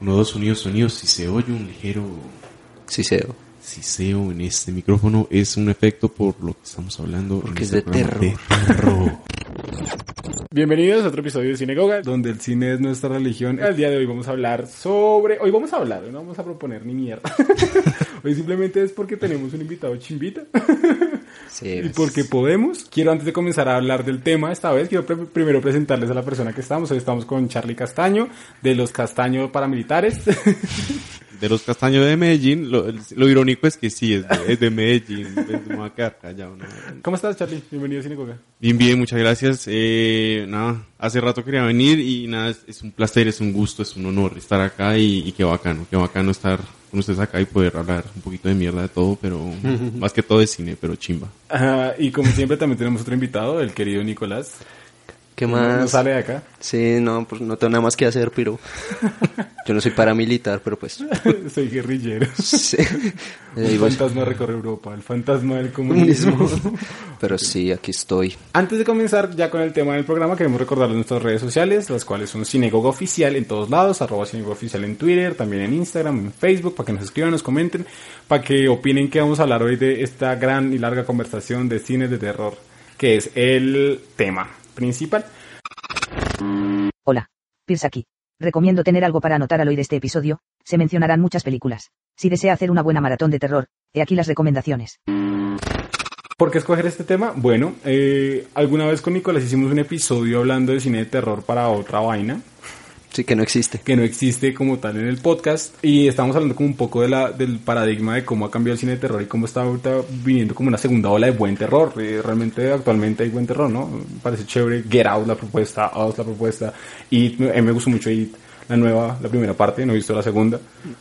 Uno, dos sonidos, sonidos. Si se oye un ligero Siseo. siseo en este micrófono, es un efecto por lo que estamos hablando. en Porque es este de programa terror. Bienvenidos a otro episodio de Cinegoga, donde el cine es nuestra religión. El día de hoy vamos a hablar sobre... Hoy vamos a hablar, no vamos a proponer ni mierda. hoy simplemente es porque tenemos un invitado chimbita. Y porque podemos. Quiero antes de comenzar a hablar del tema, esta vez quiero primero presentarles a la persona que estamos. Hoy estamos con Charlie Castaño, de los Castaño Paramilitares. De los castaños de Medellín, lo, lo irónico es que sí, es de, es de Medellín. es de Macar, callado, ¿no? ¿Cómo estás, Charlie? Bienvenido a Cinegoga. Bien, bien, muchas gracias. Eh, nada, hace rato quería venir y nada, es, es un placer, es un gusto, es un honor estar acá y, y qué bacano, qué bacano estar con ustedes acá y poder hablar un poquito de mierda de todo, pero más que todo de cine, pero chimba. Ajá, y como siempre también tenemos otro invitado, el querido Nicolás. ¿Qué más? No sale de acá. Sí, no, pues no tengo nada más que hacer, pero yo no soy paramilitar, pero pues Soy guerrillero. sí. El fantasma recorre Europa, el fantasma del comunismo. Pero sí, aquí estoy. Antes de comenzar ya con el tema del programa, queremos recordarles nuestras redes sociales, las cuales son Cinegoga Oficial en todos lados, arroba Cinegoga Oficial en Twitter, también en Instagram, en Facebook, para que nos escriban, nos comenten, para que opinen que vamos a hablar hoy de esta gran y larga conversación de cine de terror, que es el tema principal. Hola, Pierce aquí. Recomiendo tener algo para anotar al oír este episodio, se mencionarán muchas películas. Si desea hacer una buena maratón de terror, he aquí las recomendaciones. ¿Por qué escoger este tema? Bueno, eh, alguna vez con Nicolás hicimos un episodio hablando de cine de terror para otra vaina, Sí, que no existe. que no existe como tal en el podcast y estamos hablando como un poco de la, del paradigma de cómo ha cambiado el cine de terror y cómo está ahorita viniendo como una segunda ola de buen terror. Eh, realmente actualmente hay buen terror, ¿no? Parece chévere. Get Out la propuesta, Us la propuesta y mí me gustó mucho It, la nueva, la primera parte, no he visto la segunda,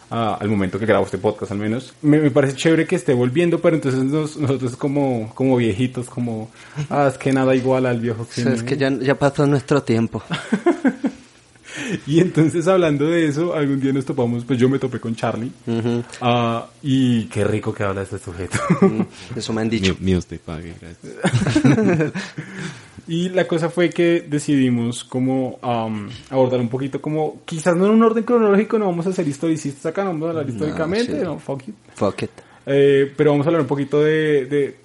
ah, al momento que grabo este podcast al menos. Me, me parece chévere que esté volviendo, pero entonces nos- nosotros como, como viejitos, como, ah, es que nada igual al viejo O cine. sea, es que ya, ya pasó nuestro tiempo. Y entonces hablando de eso, algún día nos topamos, pues yo me topé con Charlie. Ah, y qué rico que habla este sujeto. Eso me han dicho. Te pague, gracias. y la cosa fue que decidimos como am, abordar un poquito como, quizás no en un orden cronológico, no vamos a ser historicistas acá, no vamos a hablar históricamente, sí. no, fuck it. Fuck it. Eh, pero vamos a hablar un poquito de, de-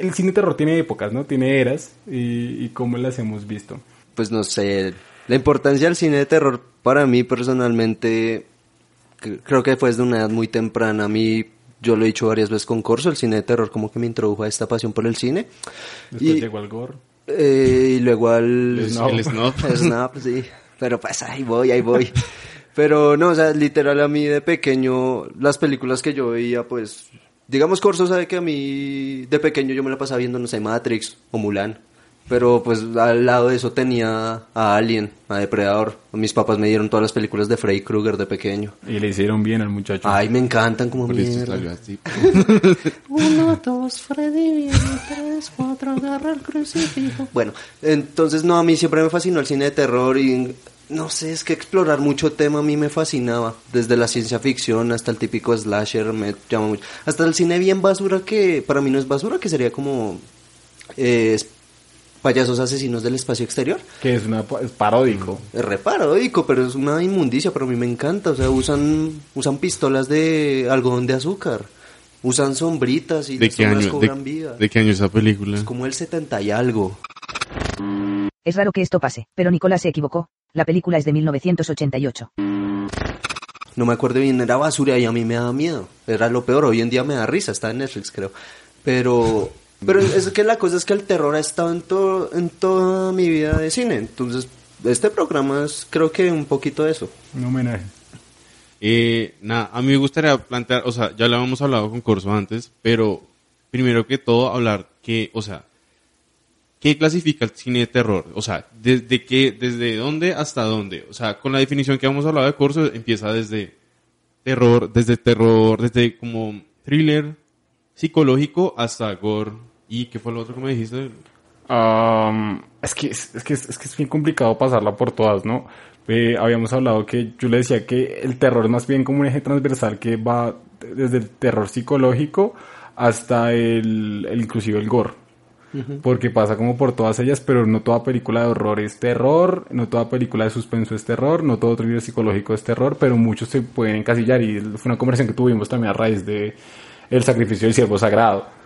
El cine terror tiene épocas, ¿no? Tiene eras y, y cómo las hemos visto. Pues no sé. La importancia del cine de terror para mí personalmente cre- creo que fue desde una edad muy temprana. A mí, yo lo he dicho varias veces con Corso, el cine de terror como que me introdujo a esta pasión por el cine. Después Y- llegó al gore. Eh, y luego al... El snob. El snob. Sí. Pero pues ahí voy, ahí voy. Pero no, o sea, literal a mí de pequeño, las películas que yo veía, pues, digamos Corso sabe que a mí de pequeño yo me la pasaba viendo, no sé, Matrix o Mulan. Pero pues al lado de eso tenía a Alien, a Depredador. Mis papás me dieron todas las películas de Freddy Krueger de pequeño. Y le hicieron bien al muchacho. Ay, me encantan como mierda. así. Uno, dos, Freddy viene, tres, cuatro, agarra el crucifijo. Bueno, entonces no, a mí siempre me fascinó el cine de terror y no sé, es que explorar mucho tema a mí me fascinaba. Desde la ciencia ficción hasta el típico slasher me llama mucho. Hasta el cine bien basura que para mí no es basura, que sería como eh, payasos asesinos del espacio exterior. Que es, una, es paródico. Es re paródico, pero es una inmundicia, pero a mí me encanta. O sea, usan, usan pistolas de algodón de azúcar. Usan sombritas y ¿De las qué año? cobran De, vida. de qué año esa película? Es como el 70 y algo. Es raro que esto pase, pero Nicolás se equivocó. La película es de 1988. No me acuerdo bien, era basura y a mí me daba miedo. Era lo peor, hoy en día me da risa, está en Netflix creo. Pero, pero es que la cosa es que el terror ha estado en, todo, en toda mi vida de cine. Entonces, este programa es creo que un poquito de eso. Un homenaje. Eh, nada, a mí me gustaría plantear, o sea, ya lo habíamos hablado con Corso antes, pero primero que todo hablar que, o sea, ¿qué clasifica el cine de terror? O sea, ¿desde qué, desde dónde hasta dónde? O sea, con la definición que hemos hablado de Corso, empieza desde terror, desde terror, desde como thriller psicológico hasta gore. ¿Y qué fue lo otro que me dijiste? Am, es, que, es, es que, es, es que es bien complicado pasarla por todas, ¿no? Eh, habíamos hablado que yo le decía que el terror es más bien como un eje transversal que va desde el terror psicológico hasta el, el inclusive el gore. porque pasa como por todas ellas, pero no toda película de horror es terror, no toda película de suspenso es terror, no todo thriller psicológico es terror, pero muchos se pueden encasillar y fue una conversación que tuvimos también a raíz de el sacrificio del siervo sagrado.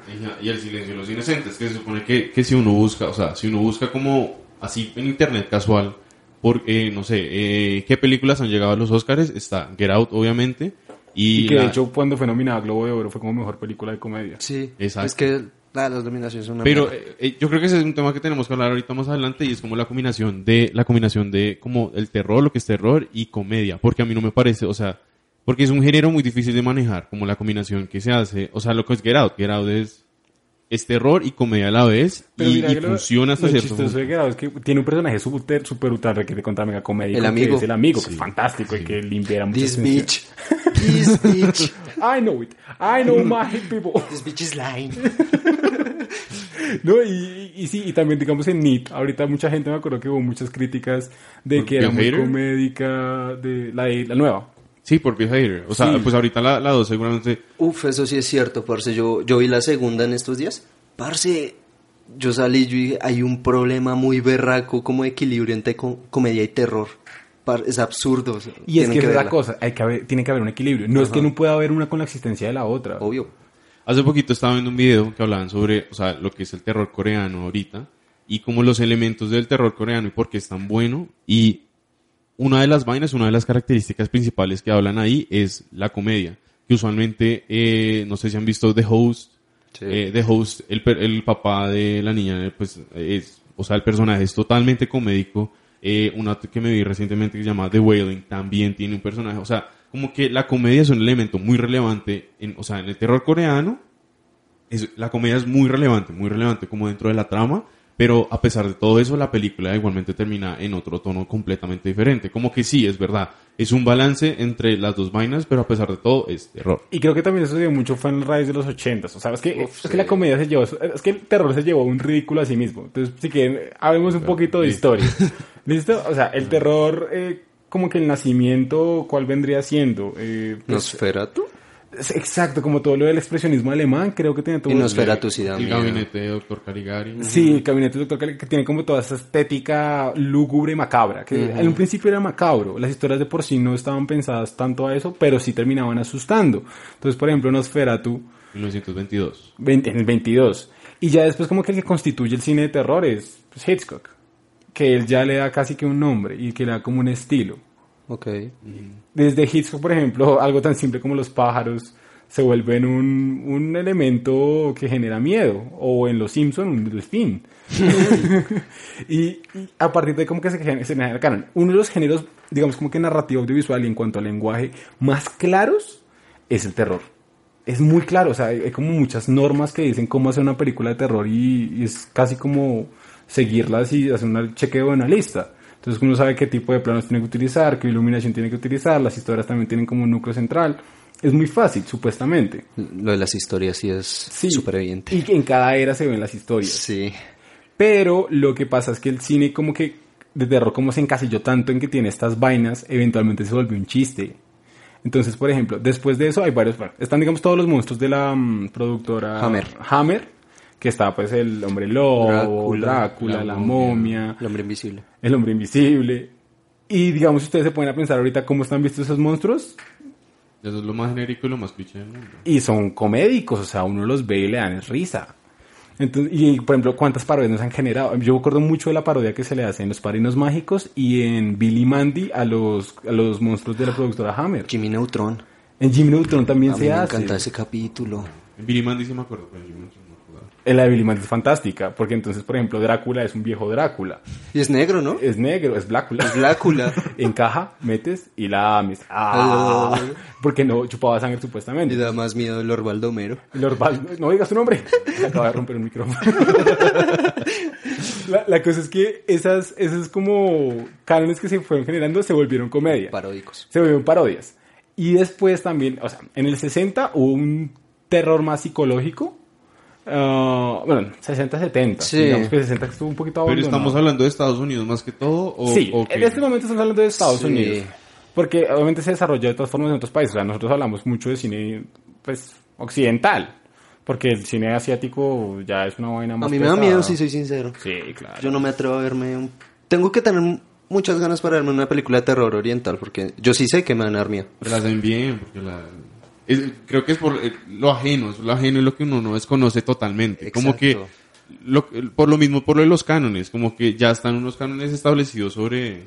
Y el silencio de los inocentes, que se supone que, que si uno busca, o sea, si uno busca como así en internet casual, porque, no sé, eh, qué películas han llegado a los Oscars, está Get Out, obviamente, y, Y que de hecho cuando fue nominada a Globo de Oro fue como mejor película de comedia. Sí, Exacto. es que las dominaciones son una Pero eh, eh, yo creo que ese es un tema que tenemos que hablar ahorita más adelante y es como la combinación de la combinación de como el terror, lo que es terror y comedia, porque a mí no me parece, o sea, porque es un género muy difícil de manejar, como la combinación que se hace, o sea, lo que es Get Out, Get Out es es terror y comedia a la vez Pero y, mira y que lo- funciona hasta lo cierto punto. de Get Out es que tiene un personaje súper super ultra requete contra mega comedia. El que amigo. Es el amigo, que es fantástico y que limpiara muchas This bitch. This bitch. I know it. I know my people. This bitch is lying. No, y, y sí, y también digamos en NIT, ahorita mucha gente me acuerdo que hubo muchas críticas de ¿Por que era muy comédica, de la, de- la nueva. Sí, por Bill Hader. O sea, Sí. pues ahorita la, la dos seguramente Uf, eso sí es cierto, parce. Yo, yo vi la segunda en estos días. Parce, yo salí y yo dije, hay un problema muy berraco como equilibrio entre co- comedia y terror. Par- es absurdo. o sea, Y es que, esa es la cosa, hay que haber, tiene que haber un equilibrio. No es que no pueda haber una con la existencia de la otra. Obvio. Hace poquito estaba viendo un video que hablaban sobre, o sea, lo que es el terror coreano ahorita y como los elementos del terror coreano y por qué es tan bueno. Y una de las vainas, una de las características principales que hablan ahí es la comedia. Que usualmente, eh, no sé si han visto The Host. Sí. eh, The Host, el, el papá de la niña, pues es, o sea, el personaje es totalmente comédico. Eh, una que me vi recientemente que se llama The Wailing también tiene un personaje, o sea, como que la comedia es un elemento muy relevante, en, o sea, en el terror coreano, es- la comedia es muy relevante, muy relevante como dentro de la trama, pero a pesar de todo eso, la película igualmente termina en otro tono completamente diferente. Como que sí, es verdad, es un balance entre las dos vainas, pero a pesar de todo es terror. Y creo que también eso se dio mucho fue en el raíz de los ochentas. O sea, es que, Uf, es sí. que la comedia se llevó, es que el terror se llevó a un ridículo a sí mismo. Entonces, si quieren, hablemos un poquito de listo. historia. ¿Listo? O sea, el terror, eh, como que el nacimiento, ¿cuál vendría siendo? Eh, pues, ¿Nosferatu? Exacto, como todo lo del expresionismo alemán, creo que tiene todo... Y Nosferatu sí El gabinete de Doctor Caligari. Sí, el gabinete del doctor Cali, que tiene como toda esa estética lúgubre y macabra, que en un principio era macabro. Las historias de por sí no estaban pensadas tanto a eso, pero sí terminaban asustando. Entonces, por ejemplo, Nosferatu, 1922. 20 en el 22. Y ya después como que el que constituye el cine de terror es pues, Hitchcock, que él ya le da casi que un nombre y que le da como un estilo. Ok. Desde Hitchcock, por ejemplo, algo tan simple como los pájaros se vuelven un, un elemento que genera miedo, o en Los Simpson un delfín. y, y a partir de como que se, se genera el. Uno de los géneros, digamos como que narrativo audiovisual y en cuanto al lenguaje más claros es el terror. Es muy claro, o sea, hay, hay como muchas normas que dicen cómo hacer una película de terror y, y es casi como seguirlas y hacer un chequeo de una lista. Entonces uno sabe qué tipo de planos tiene que utilizar, qué iluminación tiene que utilizar, las historias también tienen como un núcleo central. Es muy fácil, supuestamente. Lo de las historias sí es Sí. súper evidente. Y que en cada era se ven las historias. Sí. Pero lo que pasa es que el cine como que de terror como se encasilló tanto en que tiene estas vainas, eventualmente se volvió un chiste. Entonces, por ejemplo, después de eso hay varios, bueno, están digamos todos los monstruos de la mm, productora Hammer. Hammer, que está pues el hombre lobo, Drácula, Drácula, la, la momia, El hombre invisible. el hombre invisible. Y digamos, si ustedes se ponen a pensar ahorita cómo están vistos esos monstruos, Eso es lo más genérico y lo más cliché del mundo. y son comédicos, o sea, uno los ve y le dan risa. Entonces, y por ejemplo, ¿cuántas parodias nos han generado? Yo me acuerdo mucho de la parodia que se le hace en Los Padrinos Mágicos y en Billy Mandy a los, a los monstruos de la productora Hammer. Jimmy Neutron. En Jimmy Neutron también A mí se me hace. encanta ese capítulo. En Billy Mandy sí me acuerdo, pero en Jimmy Neutron no me acuerdo. Eh, La de Billy Mandy es fantástica, porque entonces, por ejemplo, Drácula es un viejo Drácula. Y es negro, ¿no? Es negro, es Blácula. Drácula. Encaja, metes y la ames. Ah, porque no chupaba sangre Y supuestamente. da más miedo el Orvaldo Homero. Lord Val- no digas su nombre. Se acaba de romper un micrófono. la, la cosa es que esas, esas como cánones que se fueron generando se volvieron comedia. Paródicos. Se volvieron parodias. Y después también, o sea, en el 60 hubo un terror más psicológico. Ah, bueno, 60-70. Sí. Digamos que 60 estuvo un poquito Pero abandonado. estamos hablando de Estados Unidos más que todo. O, Sí, o en este momento estamos hablando de Estados Sí. Unidos. Porque obviamente se desarrolló de todas formas en otros países. O sea, nosotros hablamos mucho de cine pues, occidental. Porque el cine asiático ya es una vaina más A mí me da miedo, si soy sincero. Sí, claro. Yo no me atrevo a verme un... Tengo que tener muchas ganas para verme una película de terror oriental, porque yo sí sé que me van a dar miedo. Pero la hacen bien, porque la... es- creo que es por eh, lo ajeno, es lo ajeno es lo que uno no desconoce totalmente. Como que, Exacto. lo- por lo mismo, por lo de los cánones, como que ya están unos cánones establecidos sobre,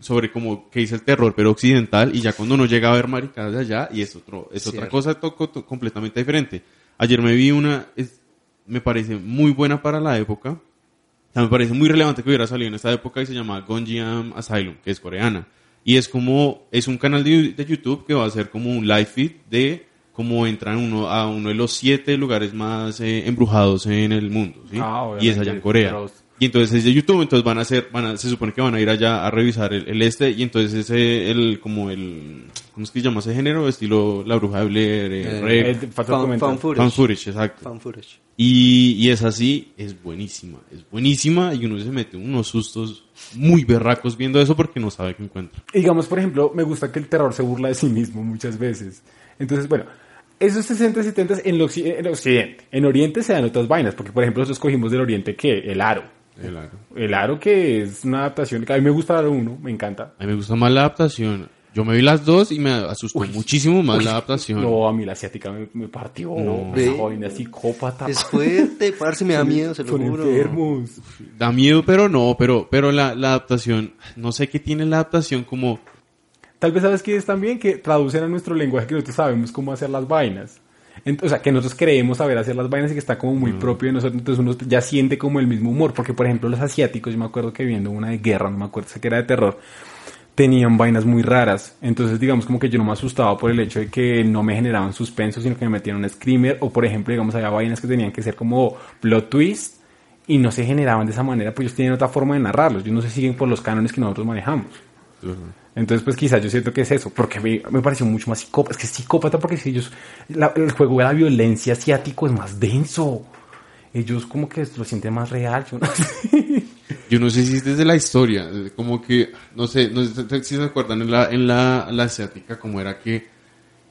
sobre como que dice el terror, pero occidental, y ya cuando uno llega a ver maricadas de allá, y es otro, es otra cosa to- to- completamente diferente. Ayer me vi una, es, me parece muy buena para la época, o sea, me parece muy relevante que hubiera salido en esta época y se llama Gonjiam Asylum, que es coreana. Y es como, es un canal de, de YouTube que va a ser como un live feed de cómo entran uno a uno de los siete lugares más eh, embrujados en el mundo, ¿sí? Ah, y es allá en Corea. pero- Y entonces es de YouTube, entonces van a hacer, van a, se supone que van a ir allá a revisar el, el este, y entonces ese, el, como el, ¿cómo es que se llama ese género? Estilo La Bruja de Blair, eh, Eh, Rec, falta Fan, fan footage. fan footage, exacto. Fan footage. Y, y es así, es buenísima, es buenísima y uno se mete unos sustos muy berracos viendo eso porque no sabe qué encuentra. Y digamos, por ejemplo, me gusta que el terror se burla de sí mismo muchas veces. Entonces, bueno, esos 60 y 70 en, el occi- en el occidente. En oriente se dan otras vainas, porque por ejemplo nosotros cogimos del oriente que el aro. El aro. El aro que es una adaptación, que a mí me gusta el aro 1, me encanta. A mí me gusta más la adaptación. Yo me vi las dos y me asustó muchísimo más la adaptación. No, a mí la asiática me, me partió. No. Ve. vaina psicópata. Es fuerte, parce, me da miedo, se lo Son juro. enfermos. Da miedo, pero no, pero, pero la, la adaptación, no sé qué tiene la adaptación como, Tal vez sabes que es también que traducen a nuestro lenguaje que nosotros sabemos cómo hacer las vainas. Ent- o sea, que nosotros creemos saber hacer las vainas y que está como muy propio de nosotros, entonces uno ya siente como el mismo humor. Porque, por ejemplo, los asiáticos, yo me acuerdo que viendo una de guerra, no me acuerdo, sé que era de terror, tenían vainas muy raras. Entonces, digamos, como que yo no me asustaba por el hecho de que no me generaban suspenso, sino que me metían un screamer. O, por ejemplo, digamos, había vainas que tenían que ser como plot twist y no se generaban de esa manera, pues ellos tienen otra forma de narrarlos. Ellos no se siguen por los cánones que nosotros manejamos. Entonces, pues quizás yo siento que es eso, porque me, me pareció mucho más psicópata. Es que es psicópata porque si ellos, el juego de la violencia asiático es más denso. Ellos como que lo sienten más real. Yo no sé. yo no sé si es desde la historia, desde como que, no sé, no sé si se acuerdan en la, en la, la asiática como era que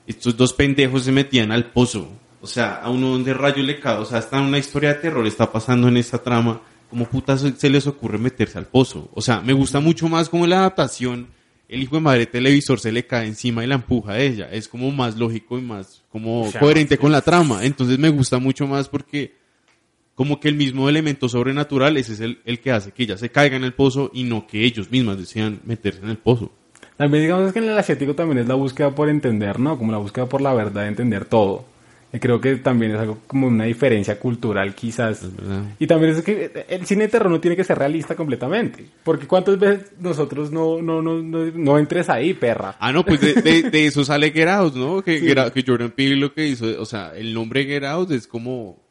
estos dos pendejos se metían al pozo. O sea, a uno donde rayo le cae, o sea, está una historia de terror, está pasando en esta trama, como putas se les ocurre meterse al pozo. O sea, me gusta mucho más como la adaptación, el hijo de madre televisor se le cae encima y la empuja a ella. Es como más lógico y más como O sea, coherente con la trama. Entonces me gusta mucho más porque como que el mismo elemento sobrenatural ese es el, el que hace que ella se caiga en el pozo y no que ellos mismas decían meterse en el pozo. También digamos que en el asiático también es la búsqueda por entender, ¿no? Como la búsqueda por la verdad, de entender todo. Creo que también es algo como una diferencia cultural quizás. Y también es que el cine de terror no tiene que ser realista completamente. Porque cuántas veces nosotros no, no, no, no, no entres ahí, perra. Ah, no, pues de, de, de eso sale Get Out, ¿no? Que, Get Out- que Jordan Peele lo que hizo, o sea, el nombre Get Out es como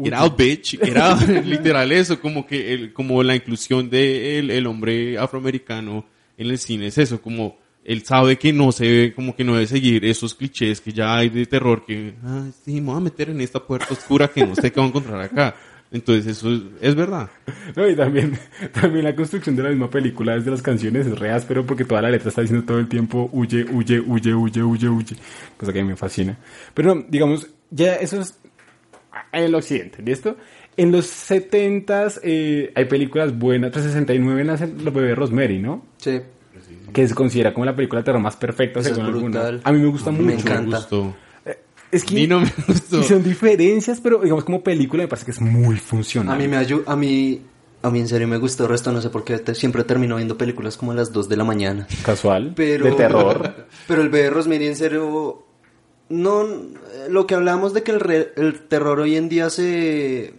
Get Out, bitch, Get Out, literal eso, como que el, como la inclusión de el, el hombre afroamericano en el cine es eso, como él sabe que no se ve, como que no debe seguir esos clichés que ya hay de terror, que, ah, sí, me voy a meter en esta puerta oscura que no sé qué voy a encontrar acá. Entonces eso es, es verdad. No, y también, también la construcción de la misma película desde las canciones es re áspero porque toda la letra está diciendo todo el tiempo huye, huye, huye, huye, huye, huye. Cosa que a mí me fascina. Pero no, digamos, ya eso es en el occidente, ¿listo? En los 70s eh, hay películas buenas. 369 nace Los bebés Rosemary, ¿no? Sí. Que se considera como la película de terror más perfecta Esa es según brutal. A mí me gusta mucho. Me encanta. gustó. Es que A mí no me gustó. y son diferencias, pero digamos como película me parece que es muy funcional. A mí me ayu- a mí, a mí en serio me gustó el resto, no sé por qué te- siempre termino viendo películas como a las 2 de la mañana. casual, Pero, de terror. Pero el bebé Rosemary en serio, no, eh, lo que hablamos de que el, re- el terror hoy en día se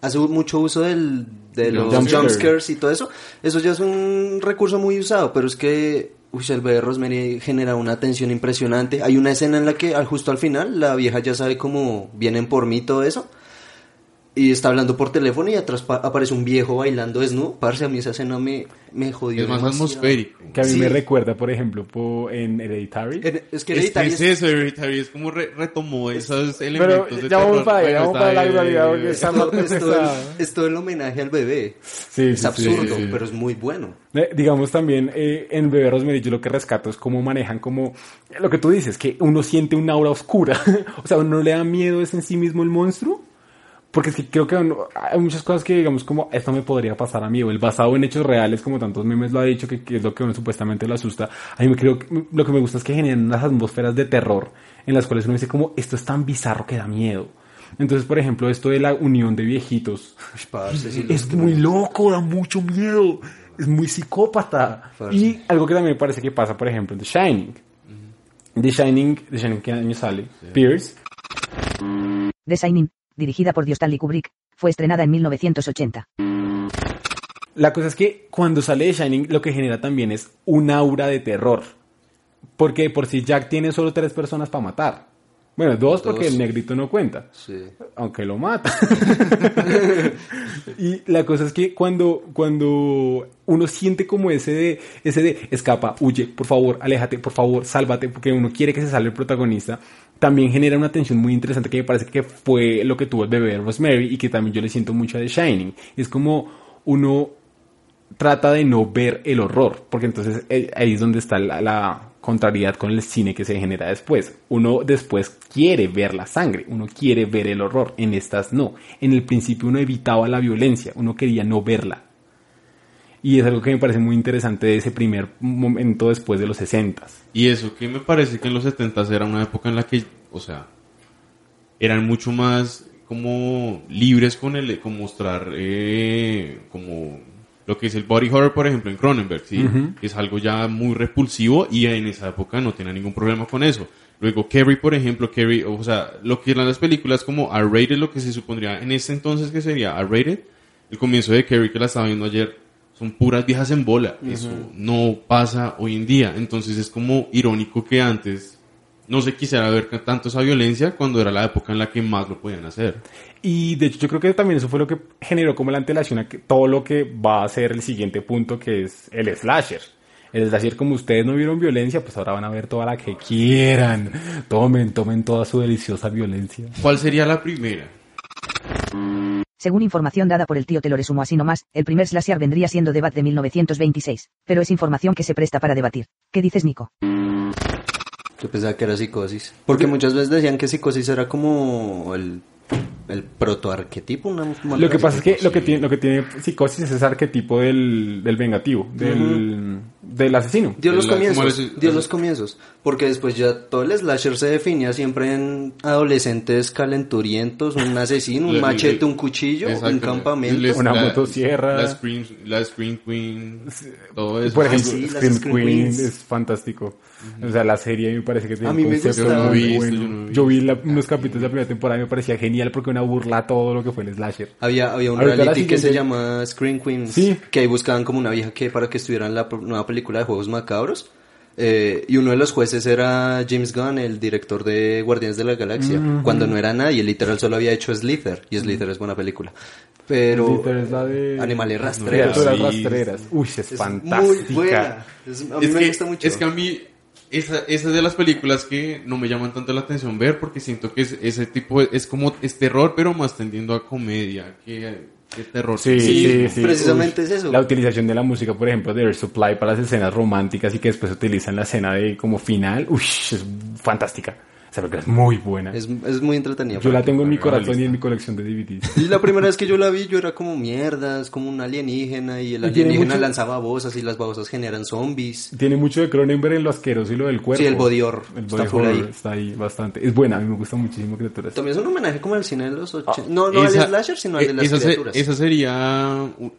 hace mucho uso del, de los Jumpscare. jumpscares y todo eso, eso ya es un recurso muy usado, pero es que uy, el bebé Rosemary genera una tensión impresionante. Hay una escena en la que al justo al final la vieja ya sabe cómo vienen por mí todo eso. Y está hablando por teléfono y atrás pa- aparece un viejo bailando desnudo. Parce, a mí esa escena me, me jodió. Es más demasiado. atmosférico. Que a mí Sí. me recuerda, por ejemplo, po- en Hereditary. En- Es que Es, Hereditary es es- eso, Hereditary, es como re- retomó esos Pero elementos de ya vamos para allá, Bueno, vamos para la actualidad, porque está- es todo el- es todo el homenaje al bebé. Sí, Es sí, absurdo, sí, sí. pero es muy bueno. Eh, digamos también eh, en Bebé Rosemary yo lo que rescato es cómo manejan como lo que tú dices, que uno siente una aura oscura, o sea, uno no le da miedo es en sí mismo el monstruo, porque es que creo que hay muchas cosas que digamos como esto me podría pasar a mí, o el basado en hechos reales, como tantos memes lo ha dicho, que, que es lo que uno supuestamente lo asusta, a mí me creo que, lo que me gusta es que generan unas atmósferas de terror en las cuales uno dice como esto es tan bizarro que da miedo. Entonces, por ejemplo, esto de la unión de viejitos, es muy loco, da mucho miedo. Es muy psicópata. Y algo que también me parece que pasa, por ejemplo, en The Shining. The Shining, The Shining, ¿qué año sale? Pierce. The Shining, dirigida por Stanley Kubrick, fue estrenada en 1980. La cosa es que cuando sale The Shining, lo que genera también es un aura de terror. Porque por si Jack tiene solo tres personas para matar. Bueno, dos porque Dos. el negrito no cuenta. Sí. aunque lo mata. y la cosa es que cuando, cuando uno siente como ese de, ese de escapa, huye, por favor, aléjate, por favor, sálvate, porque uno quiere que se salve el protagonista, también genera una tensión muy interesante que me parece que fue lo que tuvo el bebé de Rosemary y que también yo le siento mucho a The Shining. Es como uno trata de no ver el horror, porque entonces eh, ahí es donde está la, la contrariedad con el cine que se genera después. Uno después quiere ver la sangre, uno quiere ver el horror, en estas no. En el principio uno evitaba la violencia, uno quería no verla. Y es algo que me parece muy interesante de ese primer momento después de los 60 Y eso, que me parece que en los 70 era una época en la que, o sea, eran mucho más como libres con el, con mostrar, eh, como lo que es el body horror, por ejemplo, en Cronenberg, ¿sí? Es algo ya muy repulsivo y en esa época no tenía ningún problema con eso. Luego, Carrie, por ejemplo, Carrie, o sea, lo que eran las películas como R-rated, lo que se supondría en ese entonces que sería R-rated, el comienzo de Carrie que la estaba viendo ayer, son puras viejas en bola. Eso no pasa hoy en día. Entonces es como irónico que antes no se quisiera ver tanto esa violencia cuando era la época en la que más lo podían hacer. Y de hecho yo creo que también eso fue lo que generó como la antelación a que todo lo que va a ser el siguiente punto que es el slasher. El slasher como ustedes no vieron violencia, pues ahora van a ver toda la que quieran. Tomen, tomen toda su deliciosa violencia. ¿Cuál sería la primera? Según información dada por el tío te lo resumo así nomás, el primer slasher vendría siendo Debat de 1926, pero es información que se presta para debatir. ¿Qué dices, Nico? Yo pensaba que era psicosis. Porque muchas veces decían que psicosis era como el, el protoarquetipo. Una, una Lo que pasa es que sí. lo que tiene, lo que tiene psicosis es ese arquetipo del, del vengativo, del, del asesino. Dio los La- ¿cómo comienzos, les- dio los comienzos, porque después ya todo el slasher se definía siempre en adolescentes calenturientos, un asesino, un machete, un cuchillo, un campamento. Les- Una la- motosierra. La Scream, la Scream Queen. Todo eso. Por ejemplo, sí, Scream Scream Queen es fantástico. O sea, la serie me parece que tiene A un mí me concepto muy bueno. yo no he Yo vi la- unos capítulos de la primera temporada y me parecía genial porque una burla a todo lo que fue el slasher. Había, había un reality que se siguiente- llama Screen Queens, Sí. que ahí buscaban como una vieja que para que estuviera en la nueva película de Juegos Macabros. Eh, y uno de los jueces era James Gunn, el director de Guardianes de la Galaxia, cuando no era nadie, literal solo había hecho Slither, y Slither es buena película. Pero es la de... Animales rastreros. Criaturas Sí. rastreras. Uy, es, es fantástica. muy buena. Es- a mí es me que, gusta mucho. Es que a mí, esa, esa es de las películas que no me llaman tanto la atención ver porque siento que es, ese tipo de- es como, es terror, pero más tendiendo a comedia que, que terror. Sí, Sí, sí, sí. precisamente Uy, es eso. La utilización de la música, por ejemplo, de Air Supply para las escenas románticas y que después se utiliza en la escena de como final. Uy, es fantástica. Es muy buena. Es, es muy entretenida. Yo la tengo en mi corazón y en mi colección de DVDs. Y la primera vez que yo la vi, yo era como mierda, es como un alienígena y el alienígena mucho- lanzaba babosas y las babosas generan zombies. Tiene mucho de Cronenberg en lo asqueroso y lo del cuerpo. Sí, el body horror. El Está body horror ahí. está ahí bastante. Es buena, a mí me gusta muchísimo criaturas. También es un homenaje como al cine de los 80. Ah, no, no Esa- al slasher, sino al de eh, las esa, se- criaturas. esa sería u-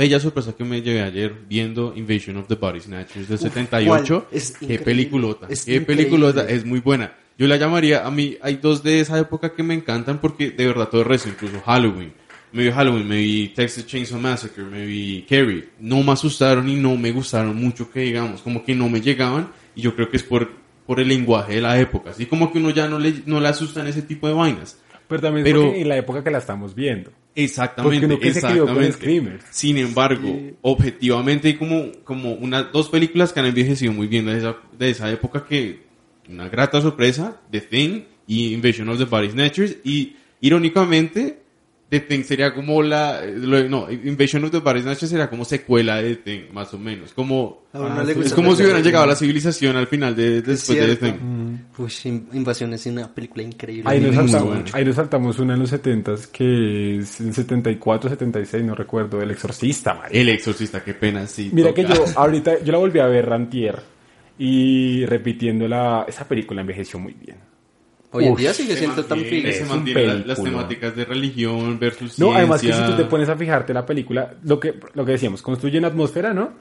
una bella sorpresa que me llevé ayer viendo Invasion of the Body Snatchers del Uf, 78. ¿cuál? Es Qué peliculota. Es Qué peliculota. increíble. Es muy buena. Yo la llamaría, a mí hay dos de esa época que me encantan porque de verdad todo el resto, incluso Halloween. Me vi Halloween, me vi Texas Chainsaw Massacre, me vi Carrie. No me asustaron y no me gustaron mucho que digamos, como que no me llegaban y yo creo que es por, por el lenguaje de la época. Así como que uno ya no le, no le asustan ese tipo de vainas. Pero también Pero- en la época que la estamos viendo. Exactamente, Porque no que se crió con exactamente. Sin embargo, objetivamente hay como, como unas dos películas que han envejecido muy bien de esa, de esa época que una grata sorpresa, The Thing y Invasion of the Body Snatchers y irónicamente The Thing sería como la lo- no, Invasion of the Body Snatchers sería como secuela de The Thing, más o menos, como ah, le es como si hubieran llegado a la civilización al final de después de The. Thing. In- Invasión es una película increíble. Ahí nos, saltamos, bueno. ahí nos saltamos una en los 70 que es el 74, 76, no recuerdo, El Exorcista, marica. El exorcista, qué pena, sí. Mira que yo ahorita, yo la volví a ver Rantier y repitiéndola, esa película envejeció muy bien. Hoy en Uf, día sigue Se siendo tan fiel. se Es un mantiene la- las temáticas de religión versus No, ciencia. además que si tú te pones a fijarte la película, lo que, lo que decíamos, construyen atmósfera, ¿no?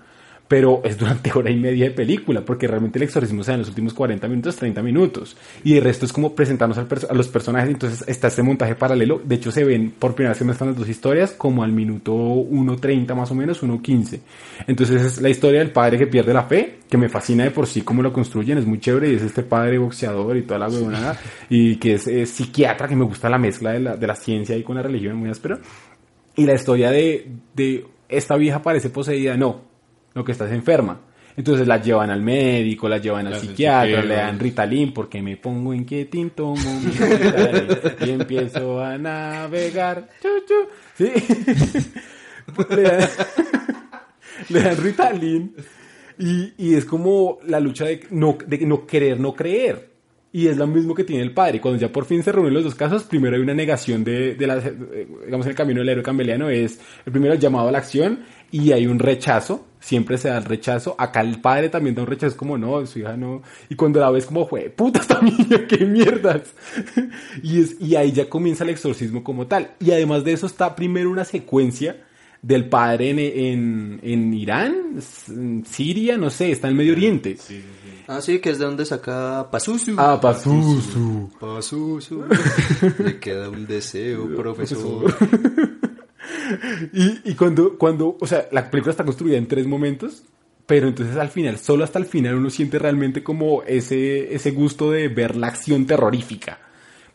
Pero es durante hora y media de película, porque realmente el exorcismo se da en los últimos 40 minutos, 30 minutos. Y el resto es como presentarnos al perso- a los personajes, entonces está este montaje paralelo. De hecho, se ven por primera vez se las dos historias como al minuto 1.30 más o menos, 1.15. Entonces es la historia del padre que pierde la fe, que me fascina de por sí cómo lo construyen, es muy chévere, y es este padre boxeador y toda la huevonada, y que es, eh, psiquiatra, que me gusta la mezcla de la, de la ciencia y con la religión, muy áspero. Y la historia de, de esta vieja parece poseída, no, lo que está es enferma. Entonces la llevan al médico, la llevan al psiquiatra, le dan Ritalin porque me pongo inquietín, tomo mi y empiezo a navegar. Chu, chu. Sí. le, dan, le dan Ritalin y, y es como la lucha de no, de no querer, no creer. Y es lo mismo que tiene el padre. Cuando ya por fin se reúnen los dos casos, primero hay una negación de, de la, digamos, el camino del héroe cambeliano es, el primero el llamado a la acción y hay un rechazo, siempre se da el rechazo. Acá el padre también da un rechazo, es como no, su hija no. Y cuando la ves como fue, puta esta niña, qué mierdas. y, es, y ahí ya comienza el exorcismo como tal. Y además de eso está primero una secuencia del padre en, en, en Irán, en Siria, no sé, está en el Medio Oriente. Sí, sí, sí. Ah, sí, que es de donde saca Pazuzu. Ah, Pazuzu. Pazuzu. Le queda un deseo, profesor. Y, y cuando, cuando, o sea, la película está construida en tres momentos, pero entonces al final, solo hasta el final uno siente realmente como ese, ese gusto de ver la acción terrorífica.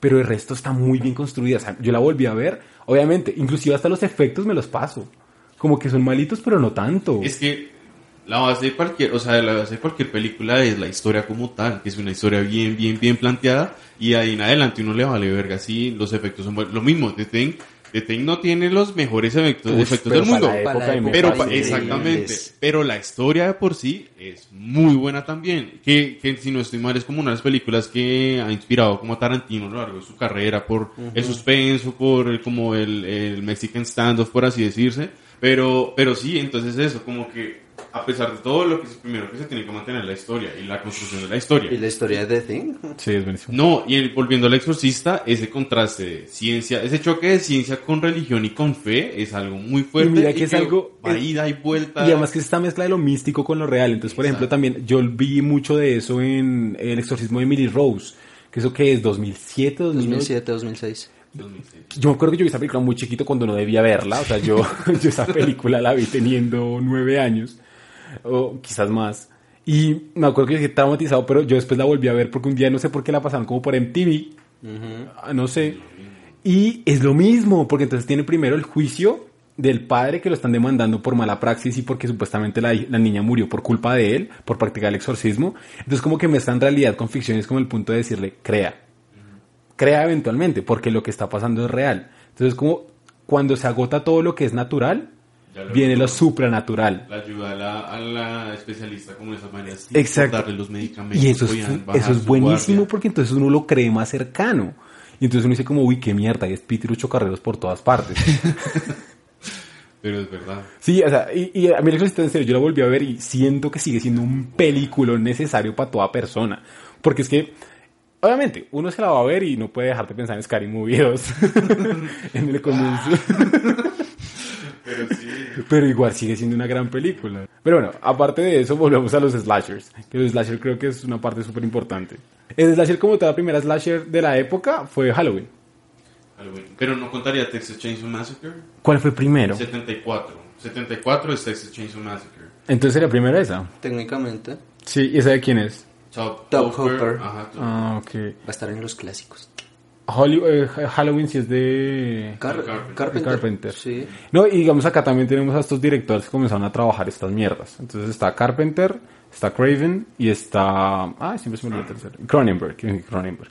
Pero el resto está muy bien construida. O sea, yo la volví a ver, obviamente, inclusive hasta los efectos me los paso. Como que son malitos, pero no tanto. Es que la base de cualquier, o sea, la base de cualquier película es la historia como tal, que es una historia bien, bien, bien planteada y ahí en adelante uno le vale verga si los efectos son buenos. Lo mismo, The Thing, The Thing no tiene los mejores efectos, Uf, efectos del mundo. Pero exactamente, pero la historia de por sí es muy buena también, que, que si no estoy mal es como una de las películas que ha inspirado como a Tarantino a lo largo de su carrera por el suspenso, por el, como el, el Mexican standoff, por así decirse, pero, pero sí, entonces eso, como que a pesar de todo lo que es primero que se tiene que mantener la historia y la construcción de la historia. ¿Y la historia de The Thing? Sí, es buenísimo. No, y el- volviendo al exorcista, ese contraste de ciencia, ese choque de ciencia con religión y con fe es algo muy fuerte. Y mira que es algo- Va es- ida y vuelta. Y además que es esta mezcla de lo místico con lo real. Entonces, por ejemplo, también yo vi mucho de eso en El exorcismo de Emily Rose. Que eso que es 2007, 2008. 2007, 2006. 2006. Yo me acuerdo que yo vi esa película muy chiquito cuando no debía verla. O sea, yo, yo esa película la vi teniendo nueve años. O quizás más. Y me acuerdo que yo quedé traumatizado, pero yo después la volví a ver porque un día no sé por qué la pasaron como por MTV. Ah, No sé. Y es lo mismo, porque entonces tiene primero el juicio del padre que lo están demandando por mala praxis y porque supuestamente la, la niña murió por culpa de él, por practicar el exorcismo. Entonces como que mezclan realidad con ficción, es como el punto de decirle, crea. Crea eventualmente, porque lo que está pasando es real. Entonces como cuando se agota todo lo que es natural, viene lo supranatural. La ayuda a la, a la especialista como de esas maneras. Exacto. Darle los medicamentos. Y eso es, eso es buenísimo guardia. porque entonces uno lo cree más cercano. Y entonces uno dice como, uy, qué mierda, hay espíritus chocarreros por todas partes. Pero es verdad. Sí, o sea, y, y a mí exorcista en serio, yo la volví a ver y siento que sigue siendo un película necesario para toda persona. Porque es que, obviamente, uno se la va a ver y no puede dejar de pensar en Scary Movie 2 en el comienzo. Pero sí. Pero igual sigue siendo una gran película. Pero bueno, aparte de eso, volvemos a los slashers. Que los slashers creo que es una parte súper importante. El slasher como toda la primera slasher de la época fue Halloween. Halloween. Pero no contaría Texas Chainsaw Massacre. ¿Cuál fue primero? 74. 74 es Texas Chainsaw Massacre. Entonces sería primero esa. Técnicamente, Sí, ¿y esa de quién es? Top, Top Hopper. Ajá, Top Ah, ok. va a estar en los clásicos. Holly- eh, Halloween sí es de... Car- Carpenter. Carpenter. Carpenter. Sí. No, y digamos acá también tenemos a estos directores que comenzaron a trabajar estas mierdas. Entonces está Carpenter, está Craven y está... Ah, siempre se me olvidó el tercero. Cronenberg. Cronenberg.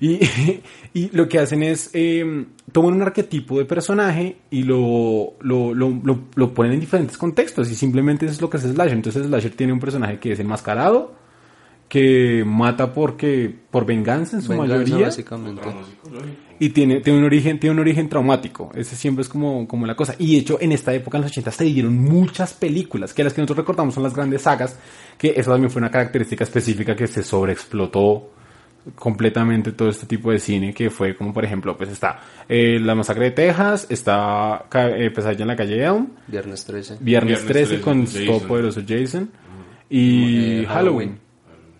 Y, y lo que hacen es eh, toman un arquetipo de personaje y lo, lo, lo, lo, lo ponen en diferentes contextos y simplemente eso es lo que es Slasher. Entonces Slasher tiene un personaje que es enmascarado, que mata porque por venganza en su Venganza, mayoría básicamente. Y tiene, tiene un origen tiene un origen traumático ese siempre es como, como la cosa y de hecho en esta época en los 80 se dieron muchas películas que las que nosotros recordamos son las grandes sagas que eso también fue una característica específica que se sobreexplotó completamente todo este tipo de cine que fue como por ejemplo pues está eh, la masacre de Texas está eh, Pesadilla en la calle Elm Viernes 13. Viernes, Viernes 13, 13 con Jason. Todopoderoso Jason y Eh, Halloween. Halloween.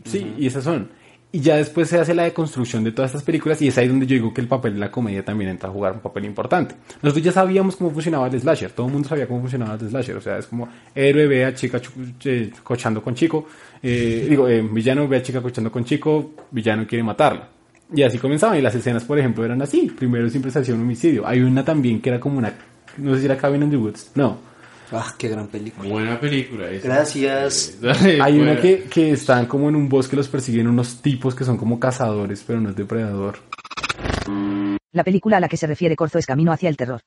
Sí, y esas son. Y ya después se hace la deconstrucción de todas estas películas y es ahí donde yo digo que el papel de la comedia también entra a jugar un papel importante. Nosotros ya sabíamos cómo funcionaba el slasher, todo el mundo sabía cómo funcionaba el slasher, o sea, es como héroe ve a chica eh, cochando con chico, eh, digo, eh, villano ve a chica cochando con chico, villano quiere matarla. Y así comenzaban, y las escenas, por ejemplo, eran así. Primero siempre se hacía un homicidio. Hay una también que era como una, no sé si era Cabin in the Woods, no. Ah, qué gran película. Buena película. esa. Gracias. Hay una Fuera. que, que están como en un bosque, los persiguen unos tipos que son como cazadores, pero no es depredador. La película a la que se refiere Corzo es Camino hacia el terror.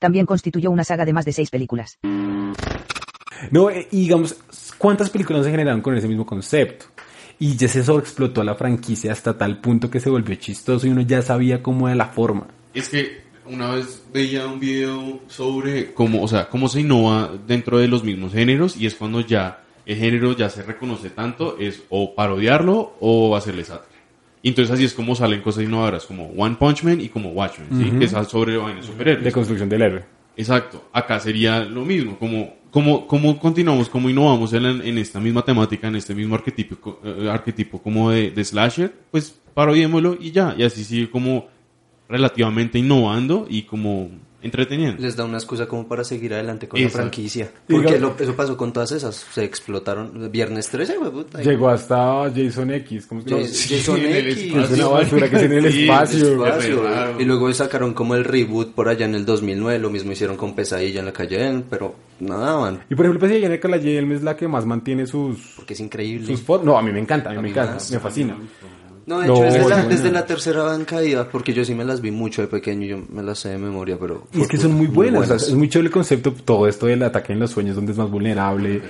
También constituyó una saga de más de seis películas. No, eh, y digamos, ¿cuántas películas se generaron con ese mismo concepto? Y ya se sobreexplotó la franquicia hasta tal punto que se volvió chistoso y uno ya sabía cómo era la forma. Es que una vez veía un video sobre cómo, o sea, cómo se innova dentro de los mismos géneros y es cuando ya el género ya se reconoce tanto, es o parodiarlo o hacerle sátira. Y entonces así es como salen cosas innovadoras como One Punch Man y como Watchmen, ¿sí? Ujú. que es sobre vainas superhéroes. De construcción del héroe. Exacto, acá sería lo mismo, como, como, como continuamos, como innovamos en, en esta misma temática, en este mismo arquetipo, eh, arquetipo como de, de slasher, pues parodiémoslo y ya, y así sigue como relativamente innovando y como entreteniendo. Les da una excusa como para seguir adelante con Exacto. la franquicia. Porque lo- eso pasó con todas esas. Se explotaron. Viernes 13, güey, puta. Llegó hasta Jason X. ¿cómo llama? Jason- X. Es una basura que tiene en el Sí, espacio. Y luego sacaron como el reboot por allá en el 2009. Lo mismo hicieron con Pesadilla en la calle, pero nada, man. Y por ejemplo, ella en la Yelm es la que más mantiene sus... Porque es increíble. sus no, a mí me encanta, a mí A me encanta, más. me fascina. No, de No, hecho, es de la, es desde la tercera van caída, porque yo sí me las vi mucho de pequeño, yo me las sé de memoria, pero... Y es que son muy buenas, o sea, es muy chévere el concepto, todo esto del ataque en los sueños, donde es más vulnerable.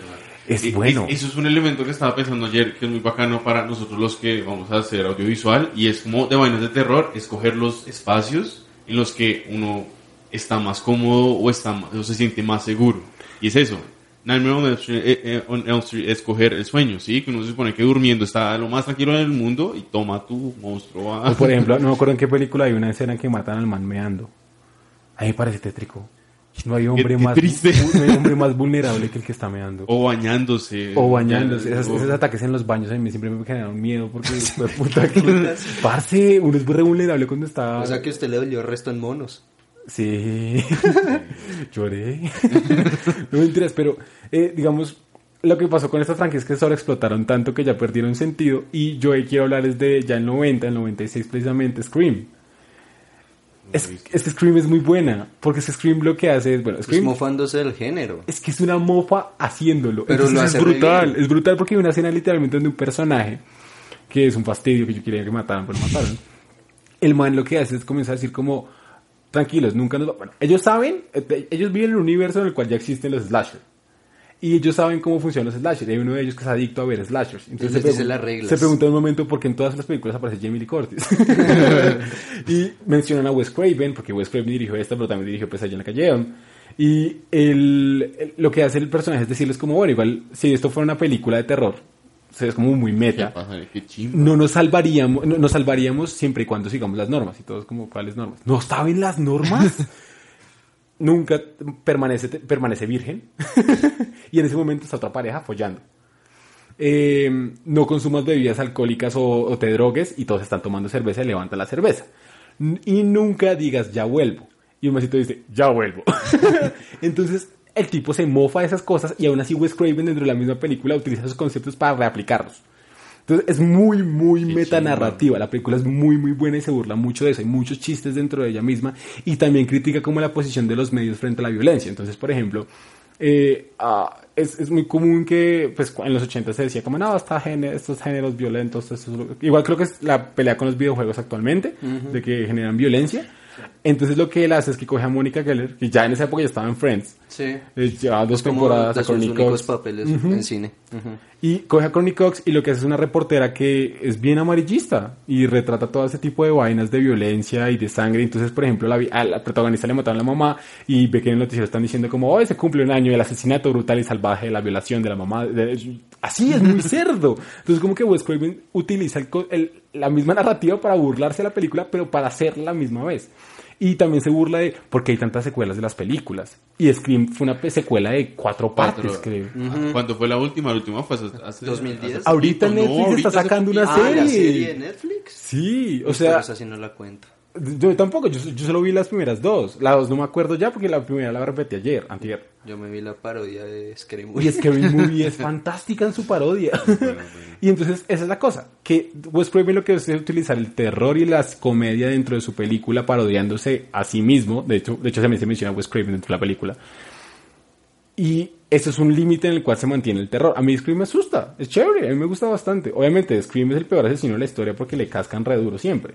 Es bueno. es- eso es un elemento que estaba pensando ayer, que es muy bacano para nosotros los que vamos a hacer audiovisual, y es como de vainas de terror, escoger los espacios en los que uno está más cómodo o, está, más- o se siente más seguro. Y es eso. Nightmare on Elm Street, eh, eh, on Elm Street, escoger el sueño, ¿sí? Que uno se supone que durmiendo está lo más tranquilo en el mundo y toma tu monstruo a... O por ejemplo, no me acuerdo en qué película hay una escena en que matan al man meando. A mí me parece tétrico. No hay hombre qué más triste. no hay hombre más vulnerable que el que está meando. O bañándose. O bañándose. O- esos ataques en los baños a mí siempre me generan miedo porque, fue puta que... Parce, uno es muy vulnerable cuando está... O sea que usted le dolió el resto en monos. Sí, lloré. no mentiras, pero eh, digamos, lo que pasó con estas franquicias es que sobreexplotaron tanto que ya perdieron sentido. Y yo ahí quiero hablar desde ya el 90, el 96 precisamente, Scream. Es, es que Scream es muy buena, porque es que Scream lo que hace es, bueno, Es Scream mofándose del género. es que es una mofa haciéndolo. Pero lo es hace brutal, es brutal porque hay una escena literalmente donde un personaje, que es un fastidio que yo quería que mataran, pero mataron. El man lo que hace es comenzar a decir como, tranquilos, nunca nos va... Bueno, ellos saben, eh, ellos viven en un universo en el cual ya existen los slashers. Y ellos saben cómo funcionan los slashers. Y hay uno de ellos que es adicto a ver slashers. Entonces se, pregun- las reglas. se pregunta un momento por qué en todas las películas aparece Jamie Lee Curtis. y mencionan a Wes Craven, porque Wes Craven dirigió esta, pero también dirigió Pesadilla en la calle Elm. Y el, el- lo que hace el personaje es decirles como, bueno, igual, si esto fuera una película de terror, o sea, es como muy ¿Qué meta. pasa? Qué chimba. No nos salvaríamos, no- nos salvaríamos siempre y cuando sigamos las normas. Y todos como, ¿cuáles normas? ¿No saben las normas? Nunca permanece, permanece virgen. y en ese momento está otra pareja follando. Eh, no consumas bebidas alcohólicas o, o te drogues y todos están tomando cerveza y levanta la cerveza. N- Y nunca digas ya vuelvo. Y un masito dice ya vuelvo. Entonces el tipo se mofa de esas cosas y aún así Wes Craven dentro de la misma película utiliza esos conceptos para reaplicarlos. Entonces es muy, muy Qué metanarrativa. La película es muy, muy buena y se burla mucho de eso. Hay muchos chistes dentro de ella misma y también critica como la posición de los medios frente a la violencia. Entonces, por ejemplo, eh, ah, es, es muy común que pues, en los 80 se decía como, no, género- estos géneros violentos, esto es lo-". igual creo que es la pelea con los videojuegos actualmente, de que generan violencia. Entonces lo que él hace es que coge a Mónica Geller, que ya en esa época ya estaba en Friends, Sí. eh, llevaba dos como temporadas a Courtney Cox. papeles en cine. Ujú. Y coge a Courtney Cox y lo que hace es una reportera que es bien amarillista y retrata todo ese tipo de vainas de violencia y de sangre. Entonces, por ejemplo, la, a la protagonista le mataron a la mamá y ve que en el noticiero están diciendo como, hoy se cumple un año del asesinato brutal y salvaje de la violación de la mamá. de- así es muy cerdo. Entonces, como que Wes Craven utiliza el el- la misma narrativa para burlarse de la película, pero para hacerla la misma vez. Y también se burla de por qué hay tantas secuelas de las películas. Y Scream fue una secuela de cuatro partes, Cuatro. creo. ¿Cuándo fue la última? La última fue hace, hace- 2010. hace Ahorita. Netflix ahorita está sacando una poquito. Ah, la serie. serie de Netflix. Sí, o Pero sea, esa sí no la cuento. Yo tampoco, yo, yo solo vi las primeras dos. La dos no me acuerdo ya porque la primera la repetí ayer, antier. Yo me vi la parodia de Scary Y Movie. Scary Movie es fantástica en su parodia. y entonces, esa es la cosa. Que Wes Craven lo que hace es utilizar el terror y la comedia dentro de su película parodiándose a sí mismo. De hecho, de hecho también se menciona Wes Craven dentro de la película. Y eso es un límite en el cual se mantiene el terror. A mí Scream me asusta, es chévere, a mí me gusta bastante. Obviamente Scream es el peor asesino de la historia porque le cascan re duro siempre.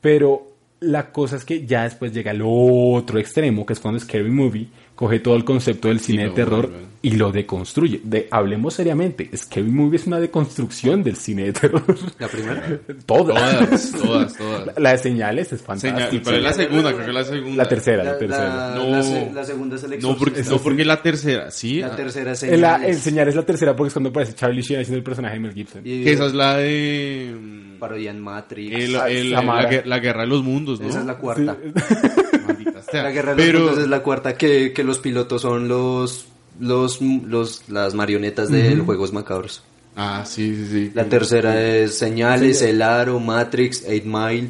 Pero la cosa es que ya después llega el otro extremo, que es cuando Scary Movie coge todo el concepto del cine de terror vuelve. y lo deconstruye. De, hablemos seriamente, Scary Movie es una deconstrucción del cine de terror. La primera. Todas. Todas, todas, todas. La, la de señales es fantástica. Señal, ¿Cuál es la segunda? Creo que la segunda. La tercera, la, La, tercera. la- No. la se- la segunda es el No porque, no, porque la tercera, sí. La tercera es El, la- Señales. el señal es la tercera porque es cuando aparece Charlie Sheen haciendo el personaje de Mel Gibson. Y Que esa es la de. Parodia en Matrix. el- Ah, el- Samara. la, guer- la guerra de los mundos, ¿no? Esa es la cuarta. Maldita sea. La guerra de los Pero, mundos es la cuarta que, que los pilotos son los los los las marionetas de los juegos macabros. Ah, sí, sí, sí. La tercera es Señales, El Aro, Matrix, Eight Mile.